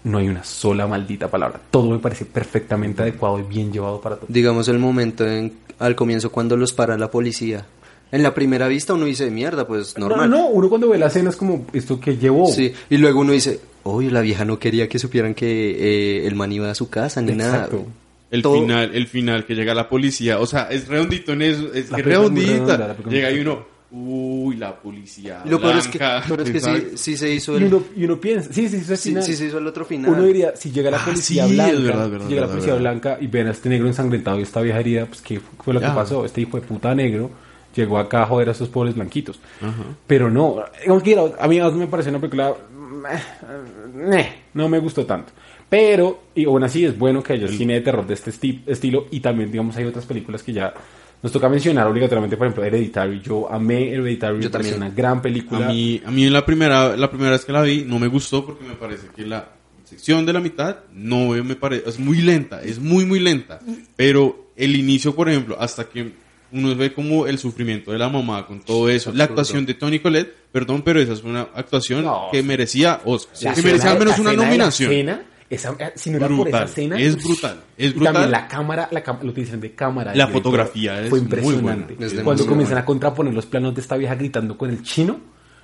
No hay una sola maldita palabra. Todo me parece perfectamente adecuado y bien llevado para todo. Digamos el momento en, al comienzo cuando los para la policía. En la primera vista uno dice, mierda, pues normal. No, no, uno cuando ve la escena es como, ¿esto que llevó? Sí, y luego uno dice, Obvio, la vieja no quería que supieran que eh, el man iba a su casa ni Exacto. nada. El Todo- final, el final que llega la policía, o sea, es redondito en eso, es redondita. redonda, la película Llega y uno, uy, la policía. Y lo peor es que, blanca. pero es que sí, se hizo Y el... uno, y uno piensa, sí, sí, sí, al sí, final. sí se hizo el otro final. Uno diría, si llega la Ah, policía sí, blanca, verdad, verdad, si llega la policía verdad. blanca y ven a este negro ensangrentado y esta vieja herida, pues ¿qué fue lo que pasó? Este hijo de puta negro llegó acá a joder a esos pobres blanquitos. Pero no, digamos que a mí me parece una película, no me gustó tanto. Pero, y aún así es bueno que haya cine de terror de este esti- estilo y también, digamos, hay otras películas que ya nos toca mencionar obligatoriamente, por ejemplo, Hereditary. Yo amé Hereditary, Yo también. una gran película. A mí, a mí la primera, la primera vez que la vi no me gustó porque me parece que la sección de la mitad no me parece, es muy lenta, es muy muy lenta. Pero el inicio, por ejemplo, hasta que uno ve como el sufrimiento de la mamá con todo eso, la actuación de Tony Collette, perdón, pero esa es una actuación No, que merecía Oscar, que merecía al menos una escena de la nominación. Esa- eh, si no era por esa escena, es brutal, es y brutal. también la cámara, la, la utilización de cámara. La fotografía es fue muy impresionante. buena. Cuando comienzan buena. a contraponer los planos de esta vieja gritando con el chino,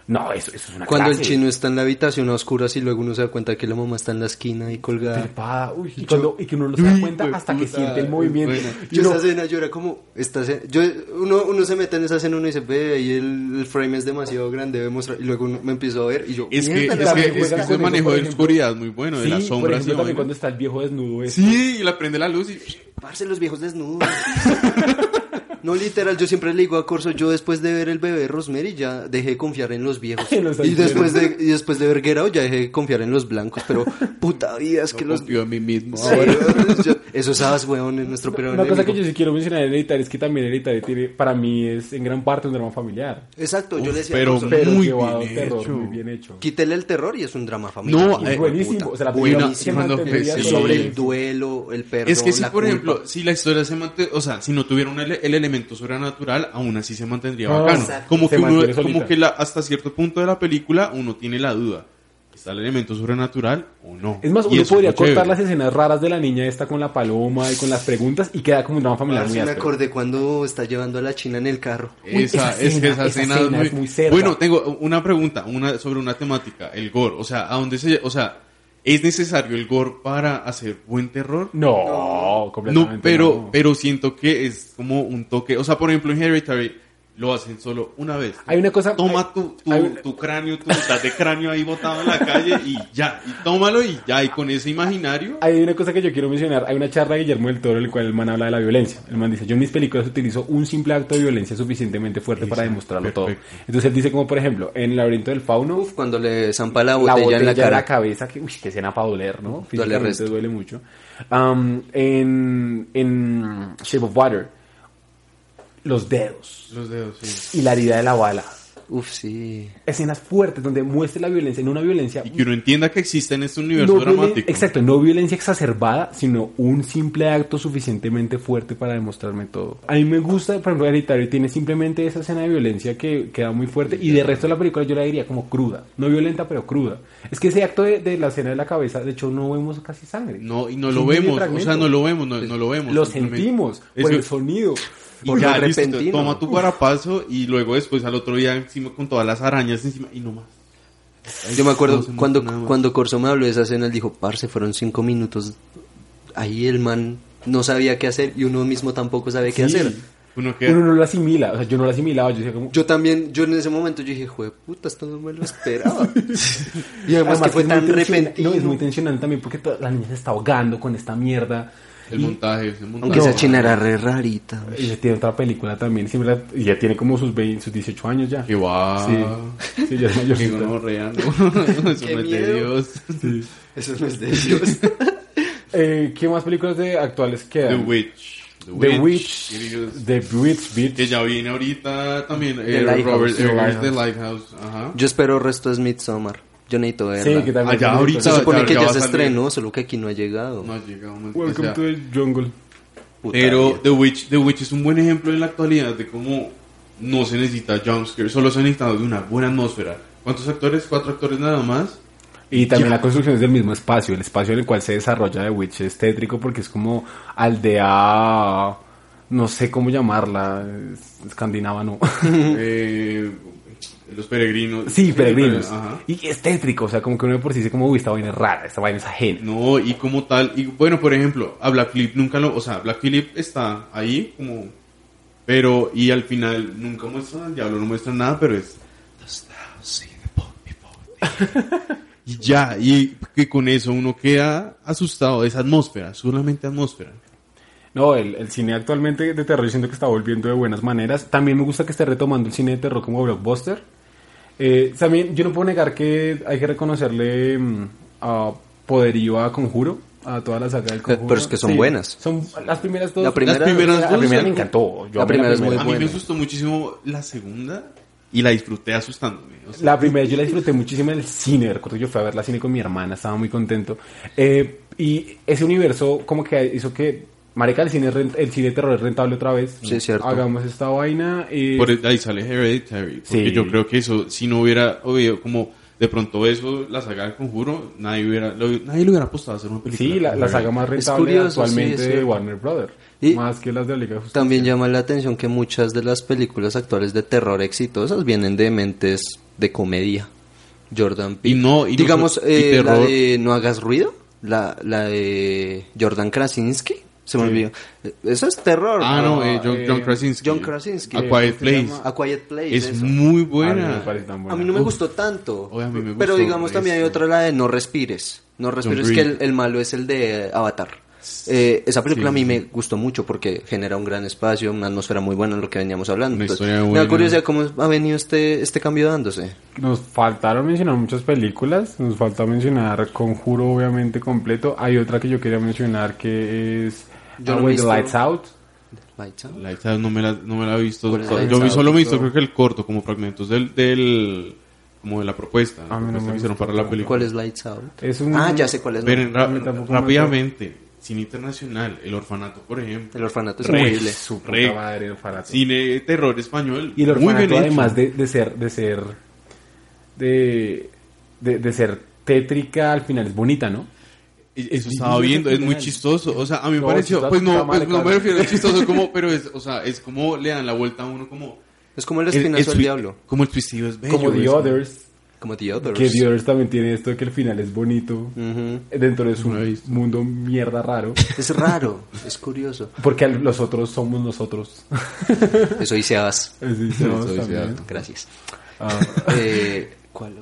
no, eso, eso es una Cuando el chino está en la habitación a oscuras y luego uno se da cuenta que la mamá está en la esquina y colgada. Trepada, uy, y, cuando, y que uno no se da cuenta de hasta que siente el movimiento. bueno. Y Yo uno- esa escena, yo era como, esta escena- yo, uno, uno se mete en esa escena, uno dice, ve, ahí el, el frame es demasiado grande, debe mostrar, y luego uno me empiezo a ver, y yo, Es que, es que, es que ese manejo por de la ejemplo. oscuridad es muy bueno, de sí, las por sombras ejemplo, y también cuando está el viejo desnudo. Sí, y la prende la luz y... Parce, los viejos desnudos. No, literal, yo siempre le digo a Corso, yo después de ver el bebé Rosemary ya dejé de confiar en los viejos. Los y después de y después de ver Get Out ya dejé de confiar en los blancos, pero puta vida, es que los... confío en mí mismo. Sí, yo- esos sabes, weón, en nuestro Una cosa que enemigo. yo sí quiero mencionar en Hereditary es que también Hereditary tiene, para mí es en gran parte un drama familiar. Exacto, yo le decía a pero- Corso, Pero Muy bien terror, hecho. muy bien hecho. quítele el terror y es un drama familiar. No, hijo eh, buenísimo. O sea, la sobre sobre el el duelo, el perdón, Es que si, la por culpa. ejemplo, si la historia se mantiene, o sea, si no tuviera un el elemento sobrenatural, aún así se mantendría Ah, bacano. exacto. Como Se que, uno, como solita. que la, hasta cierto punto de la película uno tiene la duda. ¿Está el elemento sobrenatural o no? Es más, Y uno podría es cortar chévere. las escenas raras de la niña esta con la paloma y con las preguntas y queda como un drama familiar muy me acordé cuando está llevando a la china en el carro. Uy, Esa, esa es que escena- esa escena, escena es es muy... muy cerda. Bueno, tengo una pregunta una sobre una temática, el gore. O sea, ¿a dónde se... O sea, ¿es necesario el gore para hacer buen terror? No, completamente No, pero, no. pero siento que es como un toque. O sea, por ejemplo, en Hereditary lo hacen solo una vez. Hay una cosa- Toma hay- tu, tu, hay una- tu cráneo, tu mitad de cráneo ahí botado en la calle y ya. Y tómalo y ya. Y con ese imaginario. Hay una cosa que yo quiero mencionar. Hay una charla de Guillermo del Toro en la cual el man habla de la violencia. El man dice, yo en mis películas utilizo un simple acto de violencia suficientemente fuerte para demostrarlo todo. Entonces él dice como, por ejemplo, en el laberinto del fauno, Uf, cuando le zampa la la botella, botella en la cara. la cabeza, que, uy, que escena para doler, ¿no? Duele resto. duele mucho. Um, en, en Shape of Water, los dedos Los dedos, sí. y la herida de la bala. Uf, sí. Escenas fuertes donde muestre la violencia, no una violencia Y que uno entienda que existe en este universo no dramático. exacto, no violencia exacerbada, sino un simple acto suficientemente fuerte para demostrarme todo. A mí me gusta, por ejemplo, Hereditary tiene simplemente esa escena de violencia que queda muy fuerte y de resto de la película yo la diría como cruda, no violenta pero cruda. Es que ese acto de, de la escena de la cabeza, de hecho no vemos casi sangre. No, y no lo vemos. O sea, no lo vemos, no, no lo vemos. Lo sentimos Es por que- el sonido. Y Por ya, listo, repentino. toma tu guarapazo y luego después al otro día encima con todas las arañas encima y no más. Yo me acuerdo No cuando, nada cuando Corso me habló de esa escena, él dijo, parce, fueron cinco minutos. Ahí el man no sabía qué hacer y uno mismo tampoco sabe qué Sí. hacer. Uno que... Uno no lo asimila, o sea, yo no lo asimilaba, yo decía como... Yo también, yo en ese momento yo dije, jue puta, esto no me lo esperaba. y además, que fue tan repentino. No, es muy tensionante también porque toda la niña se está ahogando con esta mierda. El Y- montaje, el montaje. Aunque esa china era re rarita. Ella tiene otra película también, siempre la- y ya tiene como sus, 20, sus 18 años ya. Que va. Sí, sí, ya es ¿no? Eso Qué no es de miedo. Dios. Eso no es de Dios. Eh, ¿Qué más películas de actuales The quedan? Witch. The Witch. The Witch, Beat. Que ya viene ahorita también. The eh, Lighthouse. Robert The Eggers, Lighthouse. The Lighthouse. Ajá. Yo espero resto de Midsommar. Yo necesito verla. Sí, que también. Allá ahorita- Se supone Ya- que ya ya, se estrenó, solo que aquí no ha llegado. No ha llegado más. Welcome o sea, to the Jungle. Puta Pero. The Witch, The Witch es un buen ejemplo en la actualidad de cómo no se necesita jumpscare, solo se necesita de una buena atmósfera. ¿Cuántos actores? Cuatro actores nada más. Y también Ya. la construcción es del mismo espacio, el espacio en el cual se desarrolla The Witch es tétrico porque es como aldea, no sé cómo llamarla, es- escandinava no. Eh, Los peregrinos. Sí, peregrinos. Y es tétrico, o sea, como que uno de por sí dice como, uy, esta vaina es rara, esta vaina es ajena. No, y como tal, y bueno, por ejemplo, a Black Phillip nunca lo, o sea, Black Phillip está ahí como, pero, y al final nunca muestra, el diablo no muestra nada, pero es, y ya, y que con eso uno queda asustado de esa atmósfera, solamente atmósfera. No, el, el cine actualmente de terror siento que está volviendo de buenas maneras. También me gusta que esté retomando el cine de terror como blockbuster. Eh, también yo no puedo negar que hay que reconocerle mm, a poderío a Conjuro, a toda la saga del Conjuro. pero es que son buenas. Son las primeras dos. La primera- Las primeras la primera me encantó. Yo la primera es muy A mí me asustó muchísimo la segunda y la disfruté asustándome. o sea, La primera yo la disfruté muchísimo en el cine. Recuerdo que yo fui a ver la cine con mi hermana, estaba muy contento. Eh, y ese universo como que hizo que, marica, el cine, el cine de terror es rentable otra vez. Sí, cierto. Hagamos esta vaina. y Por ahí sale Hereditary. Porque Sí. yo creo que eso, si no hubiera habido como de pronto eso, la saga del conjuro, nadie hubiera, lo- nadie le hubiera apostado a hacer una película. Sí, la, saga más rentable curioso, actualmente sí, de. Warner Brothers. Y más que las de Liga de Justicia. También llama la atención que muchas de las películas actuales de terror exitosas vienen de mentes de comedia. Jordan Peele. Y no- y no Digamos, y eh, la de No hagas ruido, la, la de Jordan Krasinski, se me olvidó. Eso es terror. Ah, no, eh, John, eh, John Krasinski. John Krasinski. A Quiet ¿cómo se Place. A Quiet Place. Es eso. muy A mí buena. buena. A mí no me Uf. gustó tanto. Oye, a mí me pero gustó digamos también hay resto. otra, la de No respires. No respires, que el, el malo es el de Avatar. Eh, esa película Sí, a mí sí. me gustó mucho porque genera un gran espacio, una atmósfera muy buena en lo que veníamos hablando. Una Entonces, me da curiosidad cómo ha venido este, este cambio dándose. Nos faltaron mencionar muchas películas. Nos falta mencionar Conjuro, obviamente, completo. Hay otra que yo quería mencionar que es Yo no visto- Lights Out. Lights Out. Lights Out no me la, no me la he visto. ¿Cuál es Yo vi- solo me he visto creo que el corto, como fragmentos del, del como de la propuesta, la A mí no propuesta me que hicieron para la película. ¿Cuál es Lights Out? Es un... Ah, ya sé cuál es. Pero no. rápidamente, cine internacional, El Orfanato, por ejemplo. El orfanato es Re- horrible. su puta Re- madre, el orfanato. Cine terror español. Y el muy orfanato, bien hecho. además de, de ser, de ser, de, de, de ser tétrica, al final es bonita, ¿no? Eso estaba viendo, es muy chistoso. O sea, a mí me No, pareció, pues no, pues no me refiero a chistoso como, pero es, o sea, es como le dan la vuelta a uno como... Es como el espinazo del twi- diablo. Como el twistillo es bello. Como The es- Others, Como The Others. que The Others también tiene esto de que el final es bonito, Ujú. dentro de su mundo mierda raro, Es raro, es curioso. porque los otros somos nosotros. Eso dice somos Eso dice. Gracias. Ah, Eh, ¿Cuál?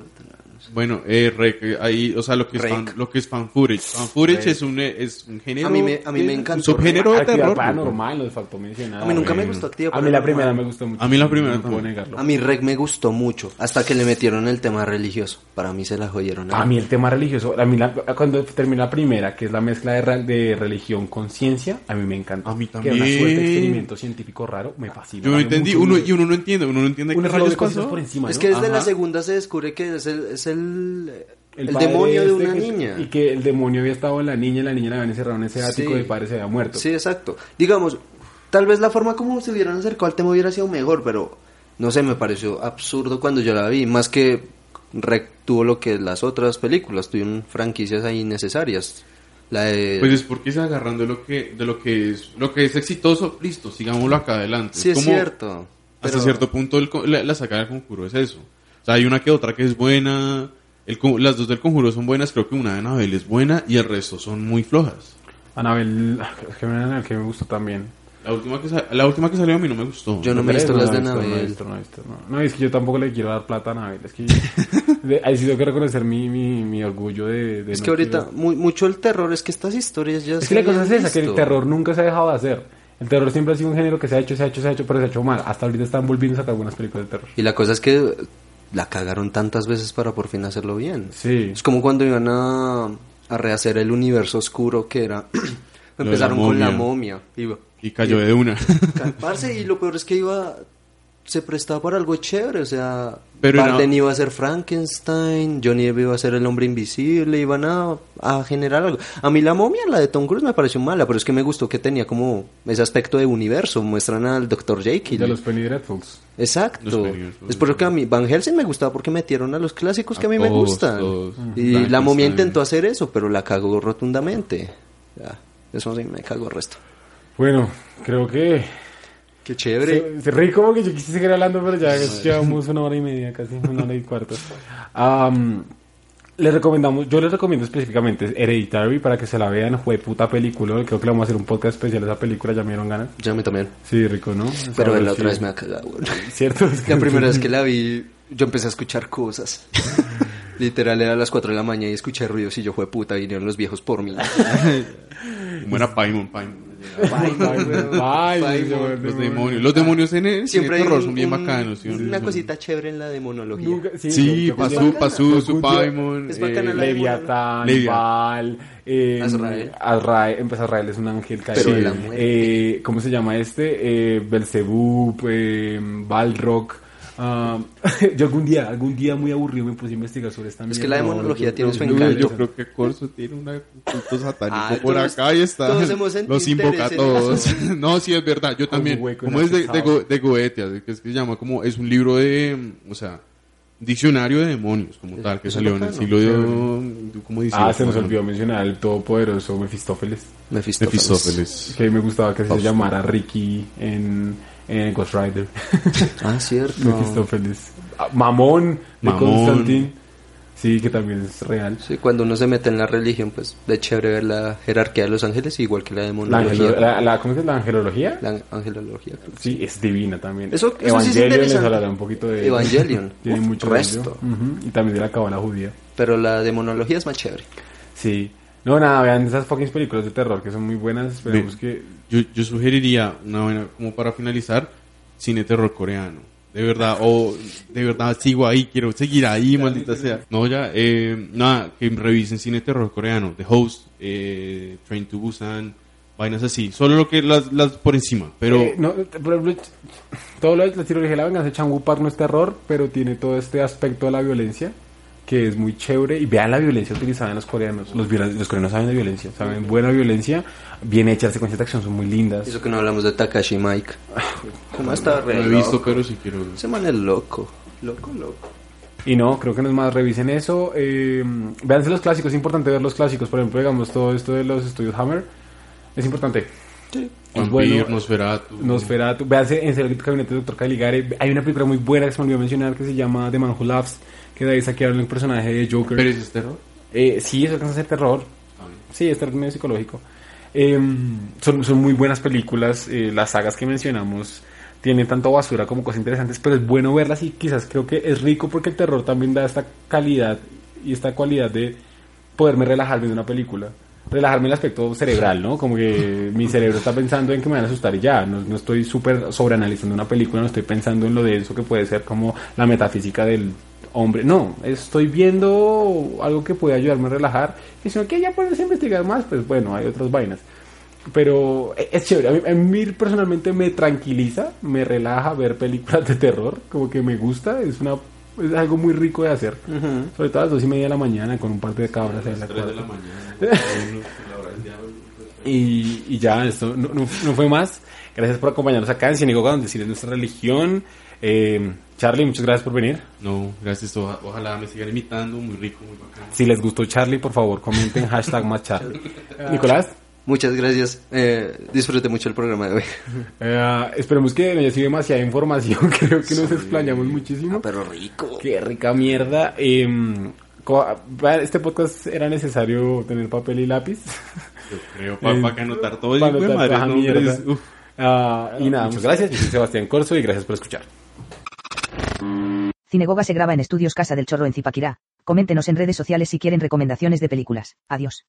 Bueno, eh, rec, ahí, o sea, lo que es, fan, lo que es fan footage. Fan footage es un, eh, es un género. A mí me- a mí me de- encantó Un subgénero de Actividad terror. paranormal, nos faltó mencionar. A mí nunca me bueno. gustó Actividad A mí la primera me gustó mucho. A mí la primera no puedo también. negarlo. A mí Rec me gustó mucho, hasta que le metieron el tema religioso. Para mí se la jodieron. A mí el tema religioso, a mí la- cuando termina la primera, que es la mezcla de, de religión con ciencia, a mí me encanta. A mí Que es una suerte de también. experimento científico raro, me fascina. Yo no entendí, mucho uno, y uno no entiende, uno no entiende Uno qué rayos pasó. por encima, Es ¿no? que desde la Ajá. segunda se descubre que es el, es el, el, demonio de este una que- niña. Y que el demonio había estado en la niña y la niña la habían encerrado en ese ático Sí. y el padre se había muerto. Sí, exacto. Digamos, tal vez la forma como se hubieran acercado al tema hubiera sido mejor, pero no sé, me pareció absurdo cuando yo la vi. Más que Rec tuvo lo que las otras películas, tuvieron franquicias ahí necesarias. La de... Pues es porque se agarran de lo que, de lo que es, lo que es exitoso, listo, sigámoslo acá adelante. sí, es como- cierto. Hasta pero- cierto punto el la, la saga del conjuro es eso. O sea, hay una que otra que es buena. El, las dos del conjuro son buenas, creo que una de Anabel es buena y el resto son muy flojas. Anabel, es que Anabel que me gustó también. La última que, la última que salió a mí no me gustó. Yo no me he visto las de Anabel. no, he visto, no. No, es que yo tampoco le quiero dar plata a Anabel. Es que de- ahí sí tengo que reconocer mi, mi, mi orgullo de, de Es no que ahorita, quiero- muy, mucho el terror es que estas historias ya Es se que la cosa es esa, que el terror nunca se ha dejado de hacer. El terror siempre ha sido un género que se ha hecho, se ha hecho, se ha hecho, pero se ha hecho mal. Hasta ahorita están volviendo a sacar buenas películas de terror. Y la cosa es que la cagaron tantas veces para por fin hacerlo bien. Sí. Es como cuando iban a, a rehacer el universo oscuro que era... Empezaron la con la momia. Iba. Y cayó de una. Y lo peor es que iba... Se prestaba para algo chévere, o sea... Pero Barden iba a ser Frankenstein, Johnny Depp iba a ser el hombre invisible, iban a, a generar algo. A mí la momia, la de Tom Cruise, me pareció mala, pero es que me gustó que tenía como ese aspecto de universo. Muestran al Dr. Jekyll. De los Penny Dreadfuls. Exacto. Los Es por eso que a mí Van Helsing me gustaba porque metieron a los clásicos que a, A mí me gustan. todos. Y la momia intentó hacer eso, pero la cagó rotundamente. Ya, eso sí me cagó el resto. Bueno, creo que Qué chévere. Se, se reí como que yo quise seguir hablando, pero ya llevamos una hora y media, casi una hora y cuarto. Am, les recomendamos, yo les recomiendo específicamente Hereditary para que se la vean, fue puta película, creo que le vamos a hacer un podcast especial a esa película, ya me dieron ganas. Ya me también. Sí, rico, ¿no? Pero la otra sí. vez me ha cagado. güey. Cierto, es que La primera vez que la vi, yo empecé a escuchar cosas. Literal era a las 4 de la mañana y escuché ruidos y yo fue puta, vinieron los viejos por mí. Era Paimon, Paimon. Los demonios. Los demonios en el Siempre hay terror un- son bien un- bacanos. ¿sí? Una cosita chévere en la demonología. Nunca- Sí, Pasú. Pasú, su Paimon. la- Leviatán. Baal, eh, Azrael. Azrael, pues Azrael es un ángel caído. Eh, ¿Cómo se llama este? Eh, Belzebub, eh, Balrog. Ah, yo algún día, algún día muy aburrido me puse a investigar sobre esta Es mierda. que la No, demonología tiene yo- encanto. Yo creo que Corso tiene un culto satánico Ah, por todos- acá y está. todos hemos sentido Los invoca a todos. no, sí, es verdad. Yo también. Como es de, de, inaccesible. Go- de Goetia, que es que se llama como. Es un libro de. O sea. Diccionario de demonios, como tal, que es salió en el siglo de. ¿Cómo dice? Ah, se nos olvidó mencionar el todopoderoso Mefistófeles. Mefistófeles. Mefistófeles. Que me gustaba que se llamara Ricky en, en Ghost Rider. Ah, cierto. Mefistófeles. Ah, Mamón de. Constantine. Sí, que también es real. Sí, cuando uno se mete en la religión, pues de chévere ver la jerarquía de los ángeles, igual que la La, demonología. angelo- la, la- ¿Cómo es la angelología? La angelología. creo. Sí, es divina también. Eso- eso sí es Evangelion les un poquito de Evangelion. Tiene Uf, mucho resto. ello. Ujú, Y también de la cabala judía. Pero la demonología es más chévere. Sí. No, nada, vean esas fucking películas de terror que son muy buenas. Esperemos que... Yo, yo sugeriría una buena, como para finalizar, cine terror coreano. De verdad, o de verdad sigo ahí, quiero seguir ahí, maldita sea. No, ya, eh, nada, que revisen cine terror coreano. The Host, eh, Train to Busan, vainas así. Solo lo que las, las por encima, pero... Eh, no, todo lo de la trilogía de la venganza de Chang Woo Park no es terror, pero tiene todo este aspecto de la violencia que es muy chévere. Y vean la violencia utilizada en los coreanos. Los, los coreanos saben de violencia, saben buena violencia, bien hechas, secuencias de acción son muy lindas. Eso que no hablamos de Takashi Mike. ¿Cómo está No re lo he visto, loco? pero sí quiero... Ese man es loco. Loco, loco. Y no, creo que no es más, revisen eso. Eh, véanse los clásicos, es importante ver los clásicos. Por ejemplo, digamos, todo esto de los estudios Hammer. Es importante. Es Vampir, bueno. Nosferatu. Nosferatu. Véanse en el gabinete del Dr. Caligari. Hay una película muy buena que se me olvidó mencionar que se llama The Man Who Laughs. Que de ahí saquearon el personaje de Joker. ¿Pero ese es terror? Eh, sí, eso alcanza a ser terror. Sí, es terror medio psicológico. Eh, son, son muy buenas películas. eh, las sagas que mencionamos tienen tanto basura como cosas interesantes, pero es bueno verlas y quizás creo que es rico porque el terror también da esta calidad y esta cualidad de poderme relajar viendo una película. Relajarme en el aspecto cerebral, ¿no? Como que mi cerebro está pensando en que me van a asustar y ya. No, no estoy súper sobreanalizando una película, no estoy pensando en lo denso que puede ser como la metafísica del hombre. No, estoy viendo algo que puede ayudarme a relajar. Y si no que ya puedes investigar más, pues bueno, hay otras vainas. Pero e- es chévere. A mí, a mí personalmente me tranquiliza, me relaja ver películas de terror. Como que me gusta, es una es algo muy rico de hacer. Sobre todo a las dos y media de la mañana con un par de cabras ahí en la Tres de cuadra. la mañana. Y, y ya, esto no, no- no fue más. Gracias por acompañarnos acá en Sinagoga, donde decir nuestra religión. Eh, Charlie, muchas gracias por venir. No, gracias. oja- Ojalá me sigan imitando. Muy rico, muy bacán. Si les gustó Charlie, por favor, comenten hashtag más Charlie. Nicolás, Muchas gracias. Eh, disfruté mucho el programa de hoy. eh, esperemos que no haya sido demasiada información. Creo que nos explayamos muchísimo. Pero rico. Qué rica mierda. Eh, este podcast era necesario tener papel y lápiz. Yo creo, para que anotar todo. Para anotar madre, mierda. uf. Ah, y nada, muchas gracias. Yo soy Sebastián Corso y gracias por escuchar. Cinegoga se graba en estudios Casa del Chorro en Zipaquirá. Coméntenos en redes sociales si quieren recomendaciones de películas. Adiós.